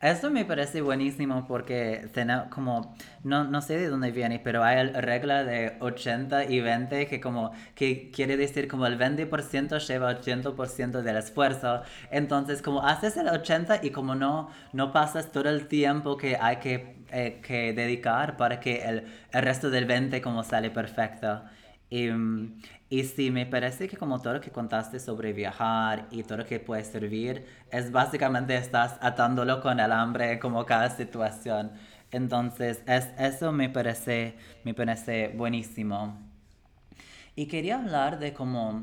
Eso me parece buenísimo porque como, no, no sé de dónde viene, pero hay la regla de 80 y 20 que como, que quiere decir como el 20% lleva 80% del esfuerzo. Entonces como haces el 80 y como no, no pasas todo el tiempo que hay que, eh, que dedicar para que el, el resto del 20 como sale perfecto. Y, y sí, me parece que como todo lo que contaste sobre viajar y todo lo que puede servir, es básicamente estás atándolo con el hambre como cada situación. Entonces, es, eso me parece, me parece buenísimo. Y quería hablar de como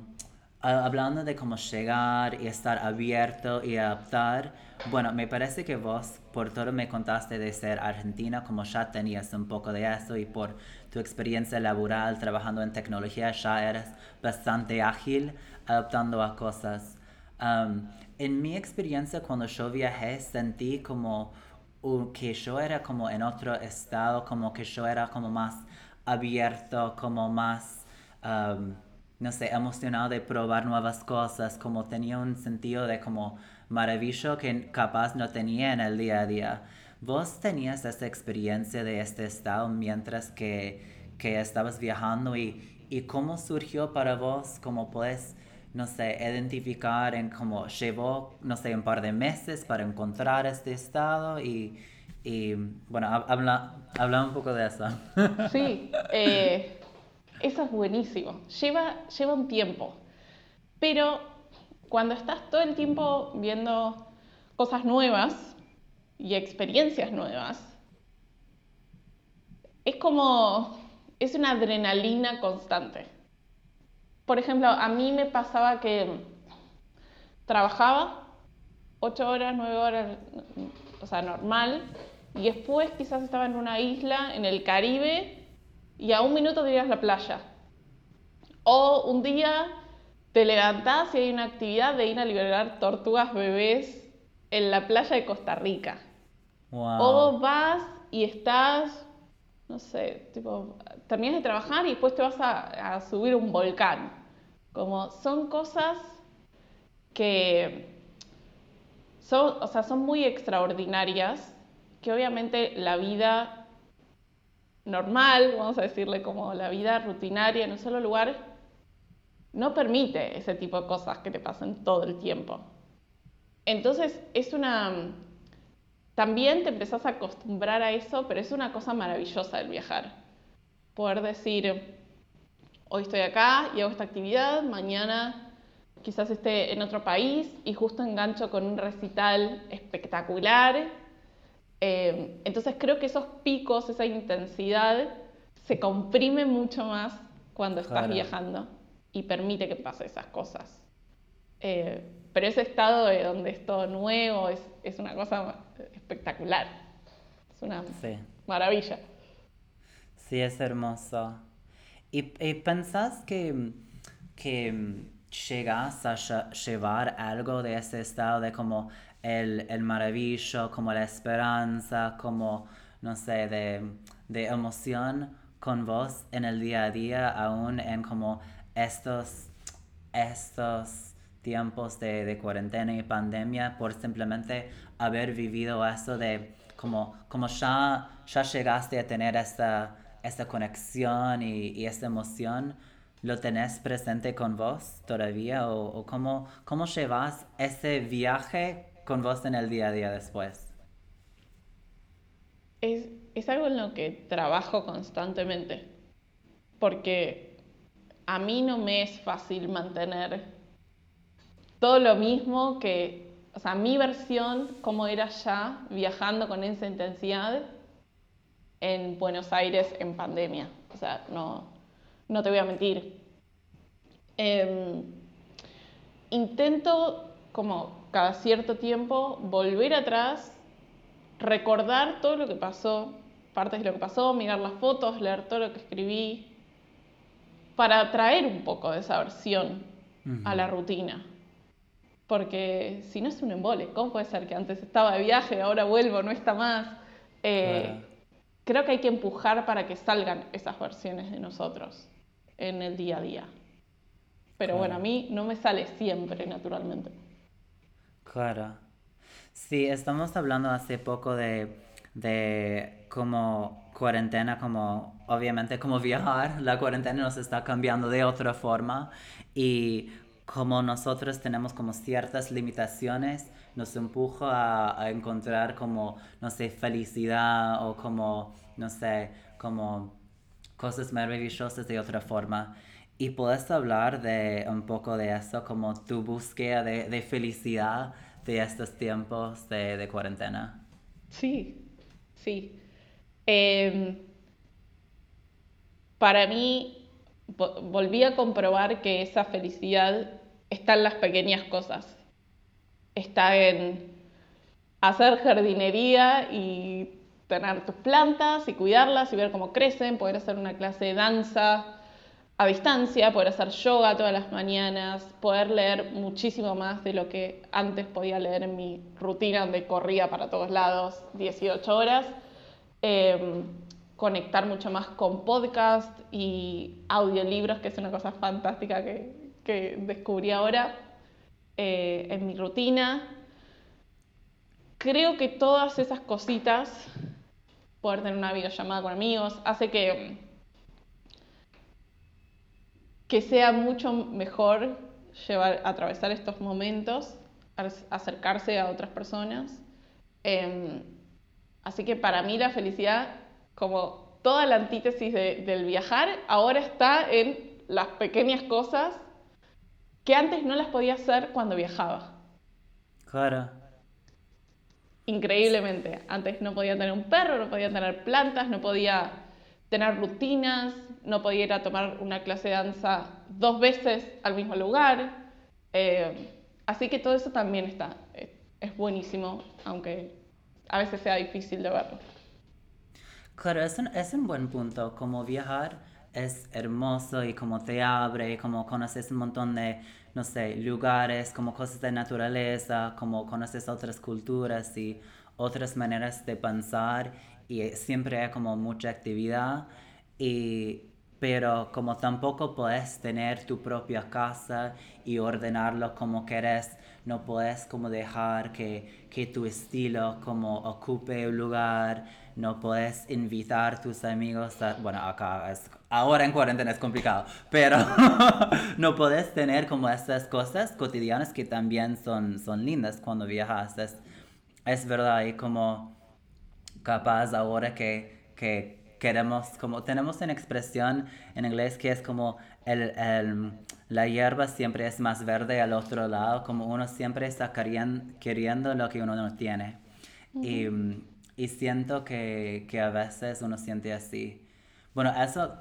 ah, hablando de cómo llegar y estar abierto y adaptar, bueno, me parece que vos por todo me contaste de ser argentina, como ya tenías un poco de eso y por tu experiencia laboral trabajando en tecnología ya eres bastante ágil adaptando a cosas. en mi experiencia cuando yo viajé sentí como que yo era como en otro estado, como que yo era como más abierto, como más, no sé, emocionado de probar nuevas cosas, como tenía un sentido de como maravilloso que capaz no tenía en el día a día. ¿Vos tenías esa experiencia de este estado mientras que, que estabas viajando y, y cómo surgió para vos? ¿Cómo puedes, no sé, identificar en cómo llevó, no sé, un par de meses para encontrar este estado y, y bueno, habla, habla un poco de eso. [laughs] Sí, eh, eso es buenísimo. Lleva, lleva un tiempo, pero cuando estás todo el tiempo viendo cosas nuevas y experiencias nuevas, es como, es una adrenalina constante. Por ejemplo, a mí me pasaba que trabajaba ocho horas, nueve horas, o sea, normal, y después quizás estaba en una isla en el Caribe y a un minuto te la playa. O un día te levantás y hay una actividad de ir a liberar tortugas bebés en la playa de Costa Rica. O vas y estás, no sé, tipo, terminas de trabajar y después te vas a, a subir un volcán. Como son cosas que son, o sea, son muy extraordinarias, que obviamente la vida normal, vamos a decirle como la vida rutinaria en un solo lugar, no permite ese tipo de cosas que te pasen todo el tiempo. Entonces es una... También te empezás a acostumbrar a eso, pero es una cosa maravillosa el viajar. Poder decir, hoy estoy acá y hago esta actividad, mañana quizás esté en otro país y justo engancho con un recital espectacular. Eh, entonces creo que esos picos, esa intensidad, se comprime mucho más cuando estás viajando y permite que pase esas cosas. Eh, pero ese estado de donde es todo nuevo es, es una cosa espectacular. Es una maravilla. Sí, es hermoso. ¿Y, pensás que, que llegas a llevar algo de ese estado de como el, el maravillo, como la esperanza, como, no sé, de, de emoción con vos en el día a día, aún en como estos, estos tiempos de, cuarentena y pandemia por simplemente haber vivido eso de como, como ya, ya llegaste a tener esta, esta conexión y, y esta emoción, ¿lo tenés presente con vos todavía o, o cómo, cómo llevas ese viaje con vos en el día a día después? Es, es algo en lo que trabajo constantemente, porque a mí no me es fácil mantener todo lo mismo que, o sea, mi versión, como era ya viajando con esa intensidad en Buenos Aires en pandemia. O sea, no, no te voy a mentir. Em, intento, como cada cierto tiempo, volver atrás, recordar todo lo que pasó, partes de lo que pasó, mirar las fotos, leer todo lo que escribí, para traer un poco de esa versión a la rutina. Porque si no es un embole, ¿cómo puede ser que antes estaba de viaje, ahora vuelvo, no está más? Eh, creo que hay que empujar para que salgan esas versiones de nosotros en el día a día. Pero bueno, a mí no me sale siempre naturalmente. Claro. Sí, estamos hablando hace poco de, de cómo cuarentena como obviamente como viajar, la cuarentena nos está cambiando de otra forma y como nosotros tenemos como ciertas limitaciones, nos empuja a, encontrar como, no sé, felicidad o como, no sé, como cosas maravillosas de otra forma. Y puedes hablar de un poco de eso, como tu búsqueda de, felicidad de estos tiempos de, de cuarentena. Sí, sí. Em, para mí, volví a comprobar que esa felicidad está en las pequeñas cosas. Está en hacer jardinería y tener tus plantas y cuidarlas y ver cómo crecen, poder hacer una clase de danza a distancia, poder hacer yoga todas las mañanas, poder leer muchísimo más de lo que antes podía leer en mi rutina donde corría para todos lados 18 horas, em, conectar mucho más con podcast y audiolibros, que es una cosa fantástica que, descubrí ahora eh, en mi rutina. Creo que todas esas cositas, poder tener una videollamada con amigos, hace que que sea mucho mejor llevar, atravesar estos momentos, acercarse a otras personas. Em, así que para mí la felicidad, como toda la antítesis del viajar, ahora está en las pequeñas cosas que antes no las podía hacer cuando viajaba. Claro. Increíblemente. Antes no podía tener un perro, no podía tener plantas, no podía tener rutinas, no podía ir a tomar una clase de danza dos veces al mismo lugar. Eh, así que todo eso también está, es buenísimo, aunque a veces sea difícil de verlo. Claro, es un, es un buen punto, como viajar es hermoso y como te abre, y como conoces un montón de, no sé, lugares, como cosas de naturaleza, como conoces otras culturas y otras maneras de pensar y siempre hay como mucha actividad y pero como tampoco puedes tener tu propia casa y ordenarlo como quieres, no puedes como dejar que, que tu estilo como ocupe un lugar, no puedes invitar a tus amigos a, bueno, acá es, ahora en cuarentena es complicado, pero [laughs] no puedes tener como esas cosas cotidianas que también son, son lindas cuando viajas, es, es verdad, y como capaz ahora que, que queremos, como tenemos una expresión en inglés que es como el, el, la hierba siempre es más verde al otro lado, como uno siempre está queriendo, lo que uno no tiene. y, y, siento que, que, a veces uno siente así. Bueno, eso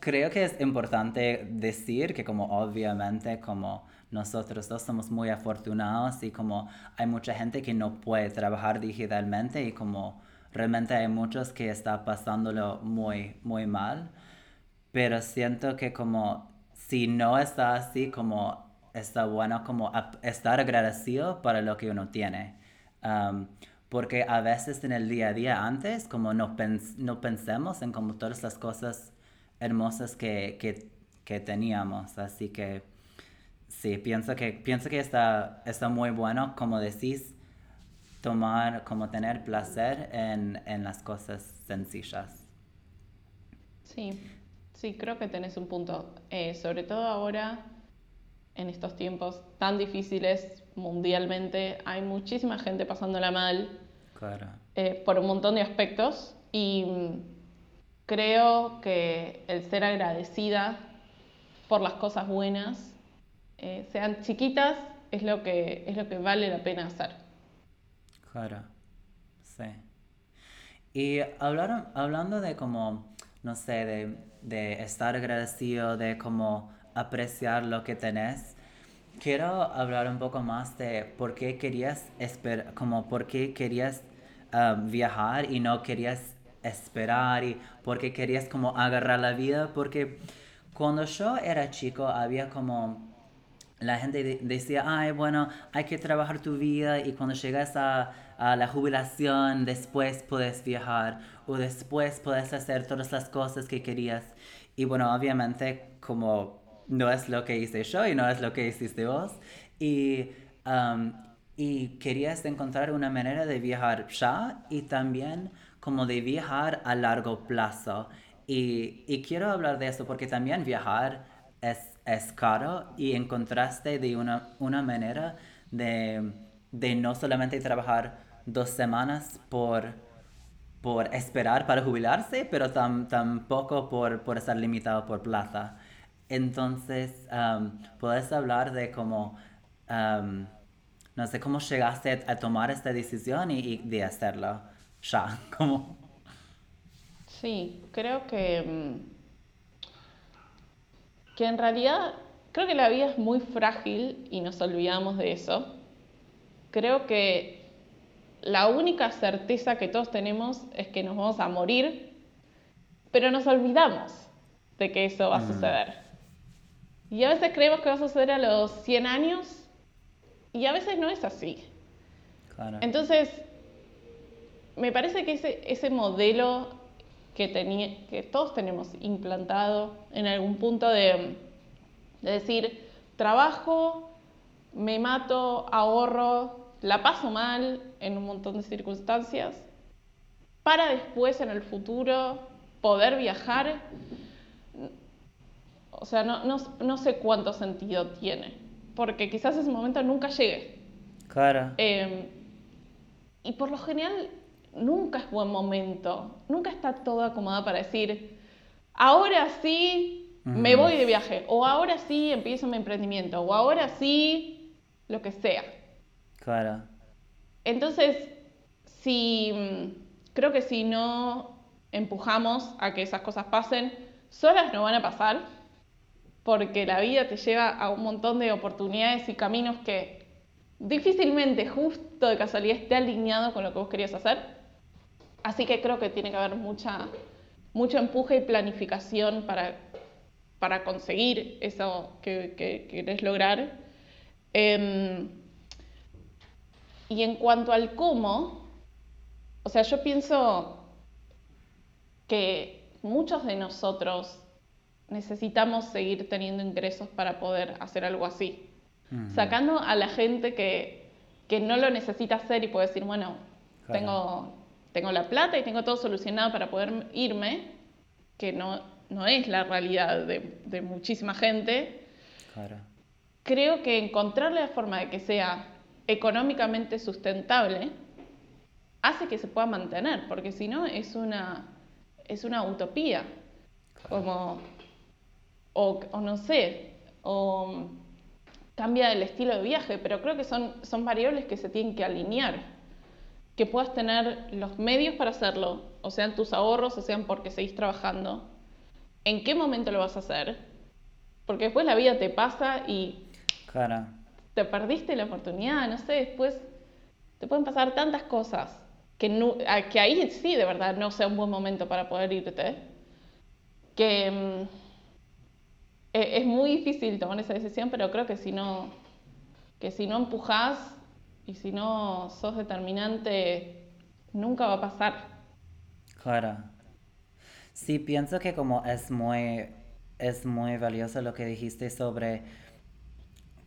creo que es importante decir que como obviamente como nosotros dos somos muy afortunados y como hay mucha gente que no puede trabajar digitalmente y como realmente hay muchos que están pasándolo muy, muy mal, pero siento que como si no está así, como está bueno como estar agradecido para lo que uno tiene. Um, porque a veces en el día a día antes, como no, no pensemos en como todas las cosas hermosas que, que, que teníamos. Así que sí, pienso que, pienso que está, está muy bueno, como decís, tomar, como tener placer en, en las cosas sencillas. Sí, sí, creo que tenés un punto. Eh, sobre todo ahora, en estos tiempos tan difíciles mundialmente, hay muchísima gente pasándola mal claro. Eh, por un montón de aspectos y creo que el ser agradecida por las cosas buenas, eh, sean chiquitas, es lo, que, es lo que vale la pena hacer. Claro, sí. Y hablaron, hablando de como, no sé, de, de estar agradecido, de como apreciar lo que tenés, quiero hablar un poco más de por qué querías como por qué querías um, viajar y no querías esperar y por qué querías como agarrar la vida, porque cuando yo era chico había como la gente decía, ay, bueno, hay que trabajar tu vida y cuando llegas a, a, la jubilación, después puedes viajar o después puedes hacer todas las cosas que querías. Y bueno, obviamente como no es lo que hice yo y no es lo que hiciste vos. Y, um, y querías encontrar una manera de viajar ya y también como de viajar a largo plazo. Y, y quiero hablar de eso porque también viajar es es caro y encontraste de una, una manera de, de, no solamente trabajar dos semanas por, por esperar para jubilarse, pero tampoco por, por estar limitado por plata. Entonces, um, puedes hablar de cómo, no sé, cómo llegaste a tomar esta decisión y, de hacerlo ya, [laughs] como... Sí, creo que... Mm, que en realidad creo que la vida es muy frágil y nos olvidamos de eso. Creo que la única certeza que todos tenemos es que nos vamos a morir, pero nos olvidamos de que eso va a suceder. Y a veces creemos que va a suceder a los 100 años y a veces no es así. Entonces, me parece que ese, ese modelo que, tenía, que todos tenemos implantado en algún punto de, de decir, trabajo, me mato, ahorro, la paso mal en un montón de circunstancias, para después en el futuro poder viajar, o sea, no, no, no sé cuánto sentido tiene, porque quizás ese momento nunca llegue. Claro. Em, y por lo general nunca es buen momento, nunca está todo acomodado para decir, ahora sí me voy de viaje, o ahora sí empiezo mi emprendimiento, o ahora sí lo que sea. Claro. Entonces, si creo que si no empujamos a que esas cosas pasen, solas no van a pasar, porque la vida te lleva a un montón de oportunidades y caminos que difícilmente justo de casualidad esté alineado con lo que vos querías hacer. Así que creo que tiene que haber mucha, mucho empuje y planificación para, para conseguir eso que, que querés lograr. Em, y en cuanto al cómo, o sea, yo pienso que muchos de nosotros necesitamos seguir teniendo ingresos para poder hacer algo así. Sacando a la gente que, que, no lo necesita hacer y puede decir, bueno, tengo, tengo la plata y tengo todo solucionado para poder irme, que no, no es la realidad de, de muchísima gente. Creo que encontrarle la forma de que sea económicamente sustentable hace que se pueda mantener, porque si no es una, es una utopía. Como, o, o no sé, o cambia el estilo de viaje, pero creo que son, son variables que se tienen que alinear. Que puedas tener los medios para hacerlo, o sean tus ahorros, o sean porque seguís trabajando. ¿En qué momento lo vas a hacer? Porque después la vida te pasa y Cara. te perdiste la oportunidad, no sé, después te pueden pasar tantas cosas que, que ahí sí de verdad no sea un buen momento para poder irte. Que mm, eh, es muy difícil tomar esa decisión, pero creo que si no, que si no empujás y si no sos determinante, nunca va a pasar. Claro. Sí, pienso que como es muy, es muy valioso lo que dijiste sobre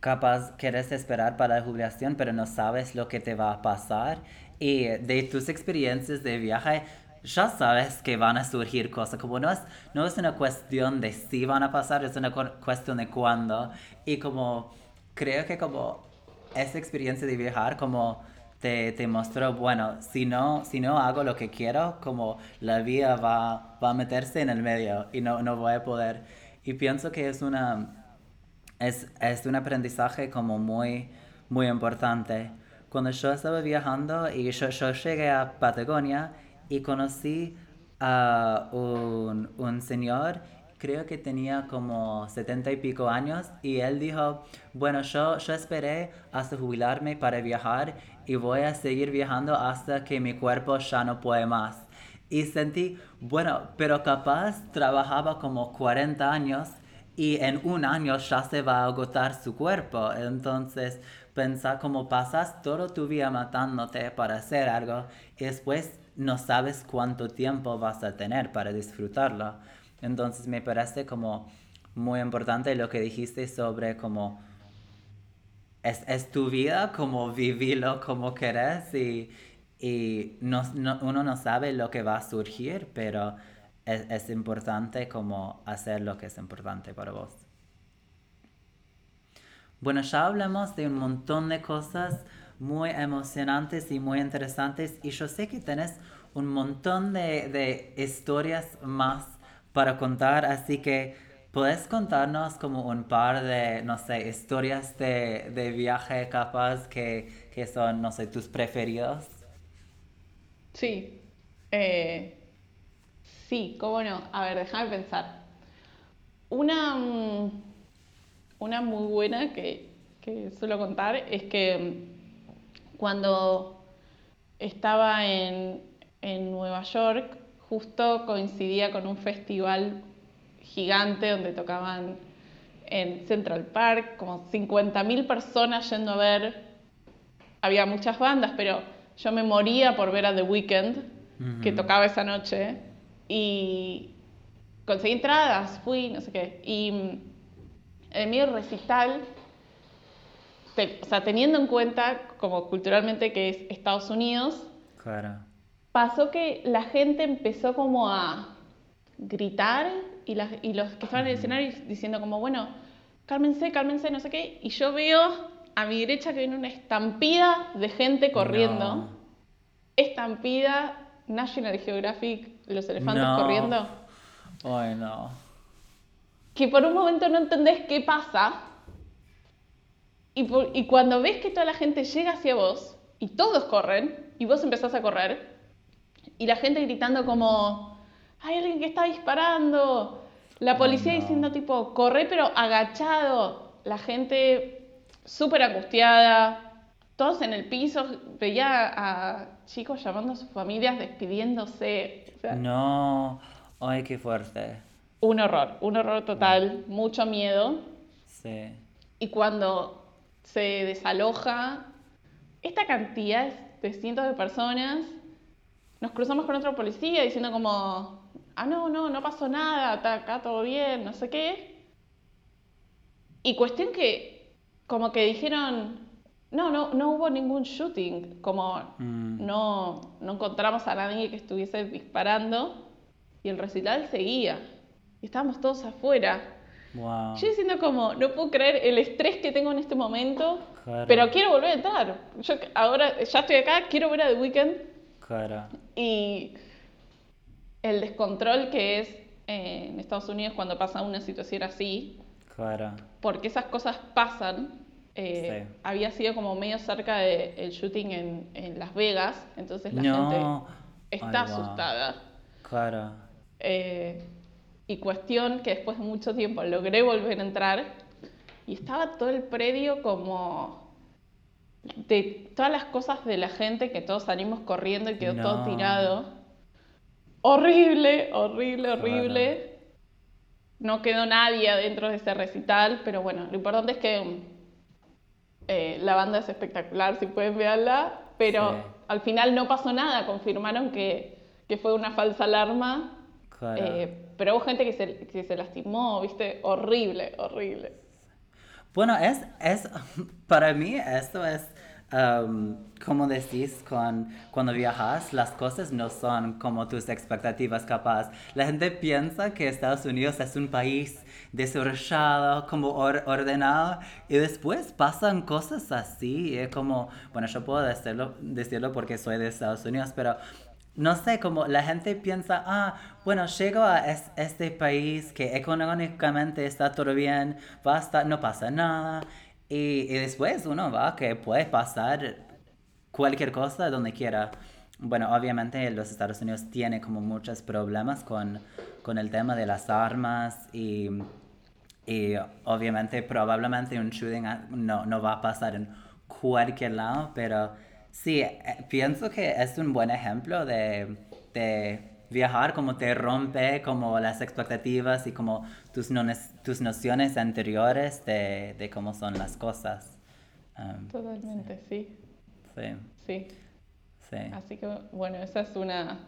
capaz quieres esperar para la jubilación, pero no sabes lo que te va a pasar. Y de tus experiencias de viaje, ya sabes que van a surgir cosas, como no es, no es una cuestión de si van a pasar, es una cuestión de cuándo. Y como creo que como esa experiencia de viajar, como te, te mostró, bueno, si no, si no hago lo que quiero, como la vida va, va a meterse en el medio y no, no voy a poder. Y pienso que es una, es, es un aprendizaje como muy, muy importante. Cuando yo estaba viajando y yo, yo llegué a Patagonia, y conocí a un, un señor creo que tenía como setenta y pico años y él dijo, bueno, yo, yo esperé hasta jubilarme para viajar y voy a seguir viajando hasta que mi cuerpo ya no puede más. Y sentí, bueno, pero capaz trabajaba como 40 años y en un año ya se va a agotar su cuerpo. Entonces, pensar cómo pasas todo tu vida matándote para hacer algo y después no sabes cuánto tiempo vas a tener para disfrutarlo. Entonces me parece como muy importante lo que dijiste sobre como es, tu vida, como vivirlo como querés y, y no, uno no sabe lo que va a surgir, pero es, es importante como hacer lo que es importante para vos. Bueno, ya hablamos de un montón de cosas muy emocionantes y muy interesantes y yo sé que tenés un montón de, de historias más para contar, así que puedes contarnos como un par de, no sé, historias de, de viaje capaz que, que, son, no sé, tus preferidos. Sí, eh, sí, cómo no. A ver, déjame pensar. Una, mm, una muy buena que, que suelo contar es que cuando estaba en, en Nueva York, justo coincidía con un festival gigante donde tocaban en Central Park, como 50.000 personas yendo a ver. Había muchas bandas, pero yo me moría por ver a The Weeknd, que tocaba esa noche. Y conseguí entradas, fui, no sé qué. Y en mi recital, o sea, teniendo en cuenta como culturalmente que es Estados Unidos, pasó que la gente empezó como a gritar y, y los que estaban en el escenario diciendo como, bueno, cálmense, cálmense, no sé qué, y yo veo a mi derecha que viene una estampida de gente corriendo, estampida National Geographic, los elefantes corriendo. Ay, no. Que por un momento no entendés qué pasa, y, y cuando ves que toda la gente llega hacia vos, y todos corren, y vos empezás a correr, y la gente gritando como, hay alguien que está disparando, la policía diciendo tipo, corre pero agachado, la gente súper angustiada, todos en el piso, veía a chicos llamando a sus familias, despidiéndose. no, ay, qué fuerte. Un horror, un horror total, mucho miedo. Sí. Y cuando se desaloja esta cantidad de cientos de personas, nos cruzamos con otro policía diciendo como, ah, no, no, no pasó nada, está acá todo bien, no sé qué. Y cuestión que, como que dijeron, no, no, no hubo ningún shooting, como mm. no, no encontramos a nadie que estuviese disparando y el recital seguía. Y estábamos todos afuera. Yo diciendo como, no puedo creer el estrés que tengo en este momento, pero quiero volver a entrar. Yo ahora ya estoy acá, quiero ver a The Weeknd. Y el descontrol que es eh, en Estados Unidos cuando pasa una situación así. Claro. Porque esas cosas pasan. Eh, había sido como medio cerca del shooting en, Las Vegas, entonces la gente está asustada. Claro. Eh, y cuestión que después de mucho tiempo logré volver a entrar y estaba todo el predio como de todas las cosas de la gente que todos salimos corriendo y quedó todo tirado. Horrible, horrible, horrible. No quedó nadie adentro de ese recital, pero bueno, lo importante es que eh, la banda es espectacular, si pueden verla, pero al final no pasó nada, confirmaron que, fue una falsa alarma. Eh, pero hubo gente que se, que se lastimó, viste, horrible, horrible. Bueno, es, es, [laughs] para mí esto es como decís, con, cuando viajas, las cosas no son como tus expectativas capaz. La gente piensa que Estados Unidos es un país desarrollado, como ordenado, y después pasan cosas así. Es como, bueno, yo puedo decirlo, decirlo porque soy de Estados Unidos, pero no sé, como la gente piensa, ah, bueno, llego a este país que económicamente está todo bien, basta, no pasa nada. Y, después uno va que puede pasar cualquier cosa donde quiera. Bueno, obviamente los Estados Unidos tiene como muchos problemas con, con el tema de las armas y, y, obviamente probablemente un shooting no, no va a pasar en cualquier lado, pero sí, eh, pienso que es un buen ejemplo de, de viajar como te rompe como las expectativas y como tus, tus nociones anteriores de, de, cómo son las cosas. Um, Totalmente, sí. Sí. sí. Sí. Así que, bueno, esa es una...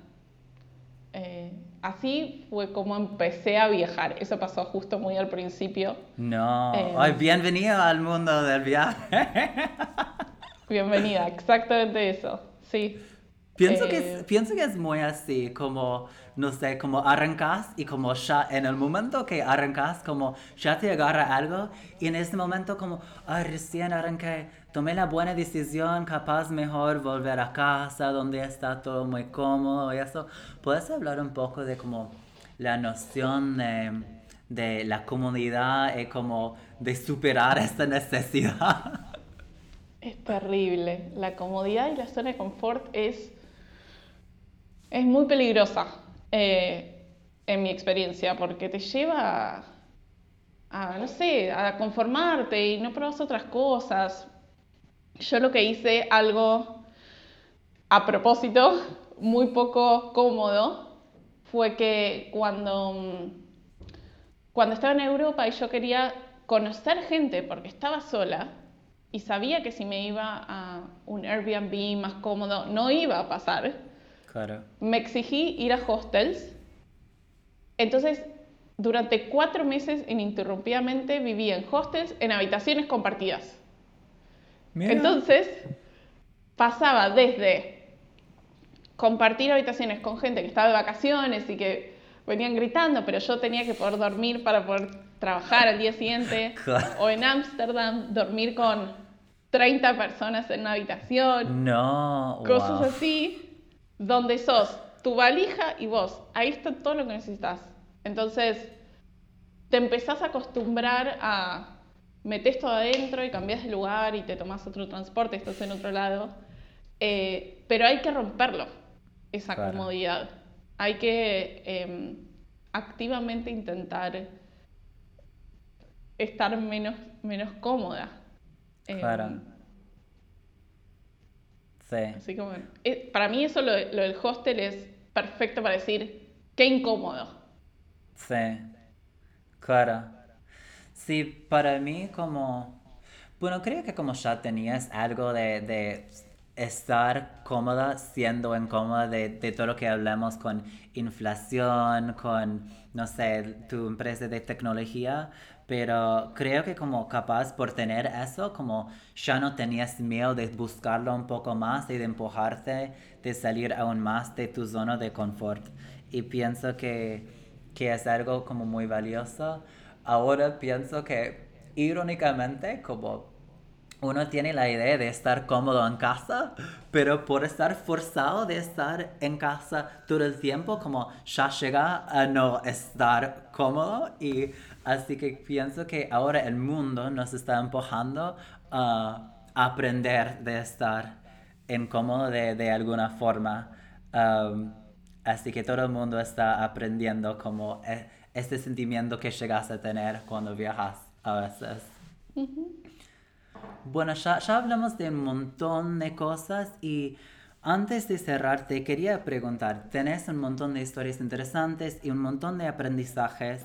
Eh, así fue como empecé a viajar. Eso pasó justo muy al principio. No. Eh, Ay, bienvenido al mundo del viaje. [laughs] bienvenida, exactamente eso. Sí. Pienso, que es, eh, pienso que es muy así, como, no sé, como arrancas y como ya en el momento que arrancas, como ya te agarra algo y en ese momento como, ay, recién arranqué, tomé la buena decisión, capaz mejor volver a casa donde está todo muy cómodo y eso. ¿Puedes hablar un poco de como la noción de, de la comodidad y como de superar esta necesidad? [laughs] Es terrible. La comodidad y la zona de confort es es muy peligrosa, eh, en mi experiencia, porque te lleva a, no sé, a conformarte y no probas otras cosas. Yo lo que hice, algo a propósito, muy poco cómodo, fue que cuando, cuando estaba en Europa y yo quería conocer gente porque estaba sola y sabía que si me iba a un Airbnb más cómodo no iba a pasar, Claro. me exigí ir a hostels. Entonces, durante cuatro meses ininterrumpidamente vivía en hostels en habitaciones compartidas. Mira. Entonces, pasaba desde compartir habitaciones con gente que estaba de vacaciones y que venían gritando, pero yo tenía que poder dormir para poder trabajar al día siguiente, [laughs] Claro. o en Ámsterdam dormir con 30 personas en una habitación, No. cosas wow. así, donde sos tu valija y vos. Ahí está todo lo que necesitas. Entonces, te empezás a acostumbrar a metes todo adentro y cambias de lugar y te tomas otro transporte, estás en otro lado. Eh, pero hay que romperlo, esa Claro. comodidad. Hay que eh, activamente intentar estar menos, menos cómoda. Eh, Claro. Sí. Así como, eh, para mí eso lo, lo del hostel es perfecto para decir qué incómodo. Sí, claro. Sí, para mí como, bueno, creo que como ya tenías algo de, de estar cómoda siendo incómoda de, de todo lo que hablamos con inflación, con, no sé, tu empresa de tecnología, pero creo que como capaz por tener eso, como ya no tenías miedo de buscarlo un poco más y de empujarte, de salir aún más de tu zona de confort. Y pienso que, que es algo como muy valioso. Ahora pienso que irónicamente como uno tiene la idea de estar cómodo en casa, pero por estar forzado de estar en casa todo el tiempo, como ya llega a no estar cómodo y así que pienso que ahora el mundo nos está empujando a aprender de estar incómodo de, de alguna forma. Um, así que todo el mundo está aprendiendo como e- este sentimiento que llegas a tener cuando viajas a veces. Bueno, ya, ya hablamos de un montón de cosas y antes de cerrar te quería preguntar, tenés un montón de historias interesantes y un montón de aprendizajes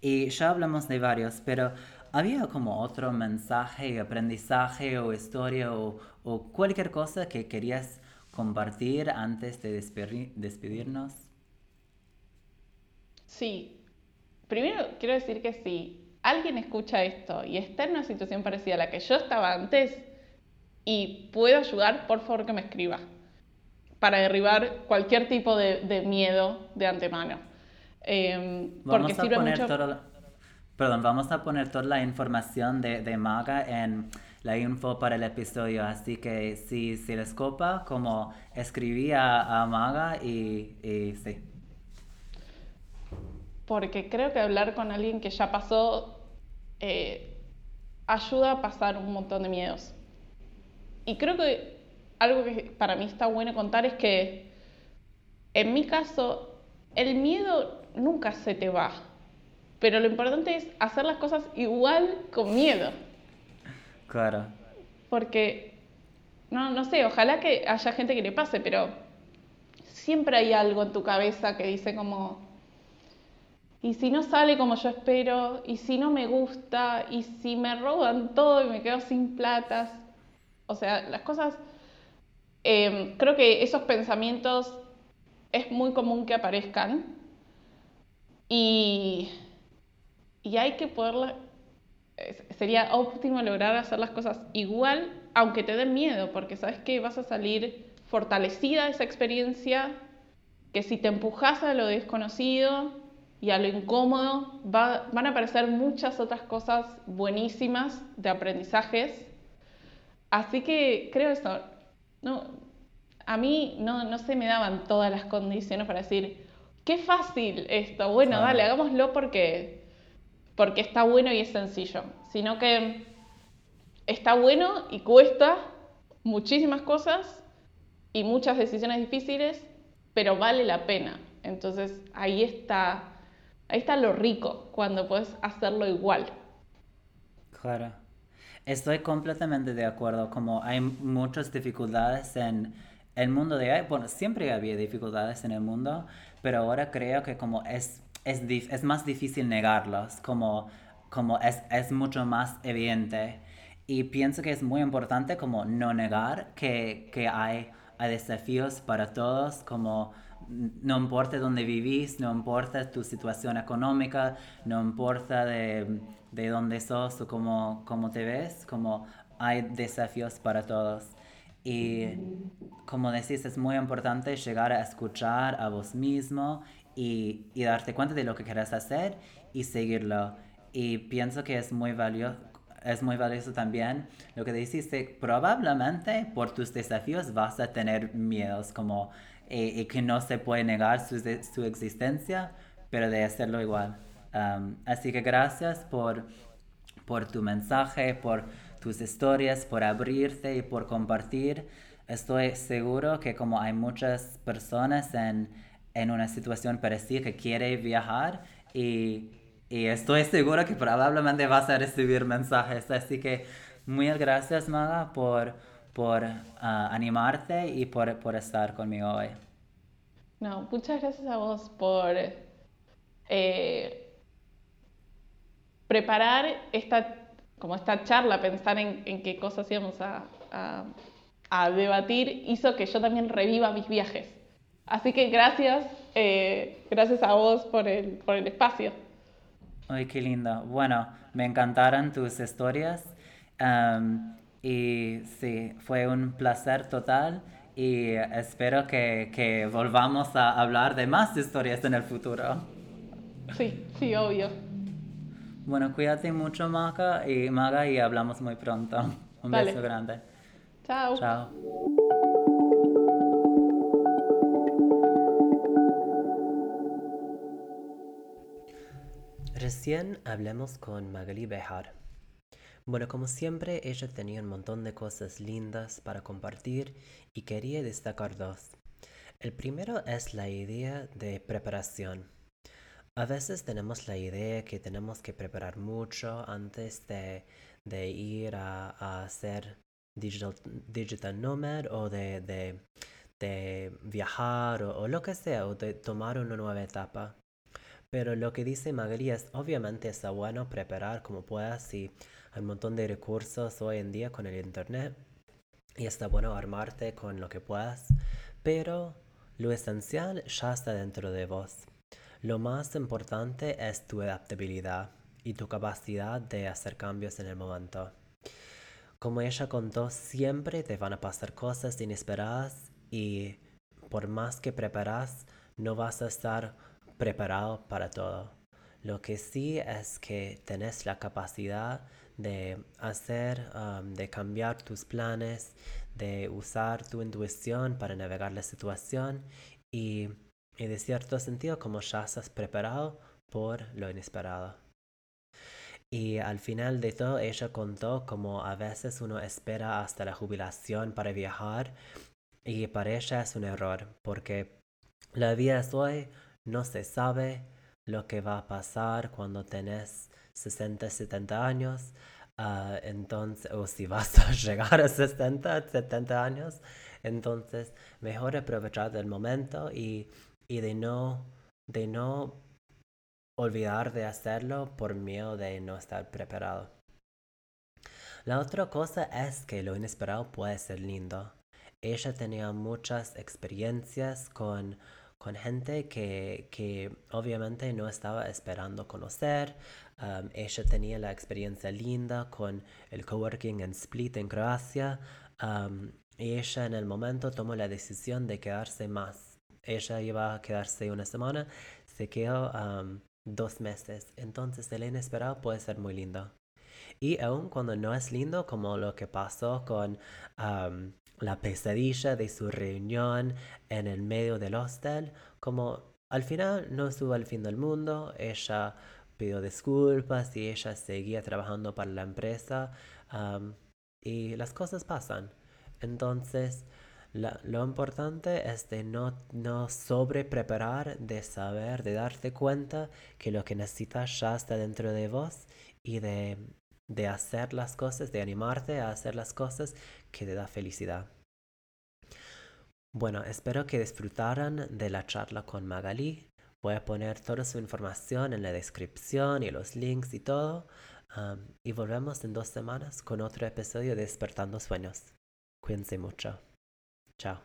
y ya hablamos de varios, pero ¿había como otro mensaje, aprendizaje o historia o, o cualquier cosa que querías compartir antes de despedi- despedirnos? Sí. Primero quiero decir que si alguien escucha esto y está en una situación parecida a la que yo estaba antes y puedo ayudar, por favor que me escriba para derribar cualquier tipo de, de miedo de antemano. Eh, porque Vamos a sirve poner mucho. toda la- perdón, vamos a poner toda la información de, de Maga en la info para el episodio, así que si, si les copa, como escribí a, a Maga y, y sí. porque creo que hablar con alguien que ya pasó eh, ayuda a pasar un montón de miedos. Y creo que algo que para mí está bueno contar es que en mi caso el miedo nunca se te va, pero lo importante es hacer las cosas igual con miedo, Claro, porque no, no sé, ojalá que haya gente que le pase, pero siempre hay algo en tu cabeza que dice como, y si no sale como yo espero, y si no me gusta, y si me roban todo y me quedo sin platas. O sea, las cosas, eh, creo que esos pensamientos es muy común que aparezcan y, y hay que poderla, sería óptimo lograr hacer las cosas igual, aunque te den miedo, porque sabes que vas a salir fortalecida de esa experiencia, que si te empujas a lo desconocido y a lo incómodo, va- van a aparecer muchas otras cosas buenísimas de aprendizajes. Así que creo eso. No, a mí no, no se me daban todas las condiciones para decir, qué fácil esto, bueno, Claro. dale, hagámoslo porque, porque está bueno y es sencillo, sino que está bueno y cuesta muchísimas cosas y muchas decisiones difíciles, pero vale la pena. Entonces ahí está, ahí está lo rico, cuando puedes hacerlo igual. Claro. Estoy completamente de acuerdo, como hay muchas dificultades en el mundo de hoy, bueno, siempre había dificultades en el mundo, pero ahora creo que como es, es, es más difícil negarlos, como, como es, es mucho más evidente. Y pienso que es muy importante como no negar que, que hay, hay desafíos para todos, como no importa dónde vivís, no importa tu situación económica, no importa de, de dónde sos o cómo, cómo te ves, como hay desafíos para todos. Y como decís, es muy importante llegar a escuchar a vos mismo y, y darte cuenta de lo que quieres hacer y seguirlo. Y pienso que es muy valioso, es muy valioso también lo que dijiste, probablemente por tus desafíos vas a tener miedos como y, que no se puede negar su, su existencia, pero de hacerlo igual. Um, así que gracias por, por tu mensaje, por tus historias, por abrirte y por compartir. Estoy seguro que como hay muchas personas en, en una situación parecida que quiere viajar y, y, estoy seguro que probablemente vas a recibir mensajes. Así que muchas gracias Maga por, por ah, animarte y por, por estar conmigo hoy. No, muchas gracias a vos por eh, preparar esta, como esta charla, pensar en, qué cosas íbamos a, debatir, hizo que yo también reviva mis viajes. Así que gracias, eh, gracias a vos por el, por el espacio. Ay, qué lindo. Bueno, me encantaron tus historias. Y sí, fue un placer total y espero que, que, volvamos a hablar de más historias en el futuro. Sí, sí, obvio. Bueno, cuídate mucho, Maga, y, Maga, y hablamos muy pronto. Un beso grande. Chao. Chao. Recién hablemos con Magali Bejar. Bueno, como siempre, ella tenía un montón de cosas lindas para compartir y quería destacar dos. El primero es la idea de preparación. A veces tenemos la idea que tenemos que preparar mucho antes de, ir a, hacer digital, digital nomad o de, viajar o, lo que sea, o de tomar una nueva etapa. Pero lo que dice Magali es, obviamente está bueno preparar como puedas y hay un montón de recursos hoy en día con el internet y está bueno armarte con lo que puedas, pero lo esencial ya está dentro de vos. Lo más importante es tu adaptabilidad y tu capacidad de hacer cambios en el momento. Como ella contó, siempre te van a pasar cosas inesperadas y por más que preparas, no vas a estar preparado para todo. Lo que sí es que tenés la capacidad de hacer, um, de cambiar tus planes, de usar tu intuición para navegar la situación y, y de cierto sentido como ya estás preparado por lo inesperado. Y al final de todo ella contó como a veces uno espera hasta la jubilación para viajar y para ella es un error porque la vida es hoy, no se sabe lo que va a pasar cuando tenés 60, 70 años, uh, entonces, o si vas a [laughs] llegar a 60, 70 años, entonces mejor aprovechar el momento y, y de, no, de no olvidar de hacerlo por miedo de no estar preparado. La otra cosa es que lo inesperado puede ser lindo. Ella tenía muchas experiencias con con gente que, que obviamente no estaba esperando conocer. Um, ella tenía la experiencia linda con el coworking en Split, en Croacia. Y ella en el momento tomó la decisión de quedarse más. Ella iba a quedarse una semana, se quedó dos meses. Entonces el inesperado puede ser muy lindo. Y aun cuando no es lindo, como lo que pasó con la pesadilla de su reunión en el medio del hostel, como al final no estuvo al fin del mundo, ella pidió disculpas y ella seguía trabajando para la empresa y las cosas pasan. Entonces, lo importante es de no, no sobre preparar, de saber, de darte cuenta que lo que necesitas ya está dentro de vos y de de hacer las cosas, de animarte a hacer las cosas que te da felicidad. Bueno, espero que disfrutaran de la charla con Magali. Voy a poner toda su información en la descripción y los links y todo. Y volvemos en dos semanas con otro episodio de Despertando Sueños. Cuídense mucho. Chao.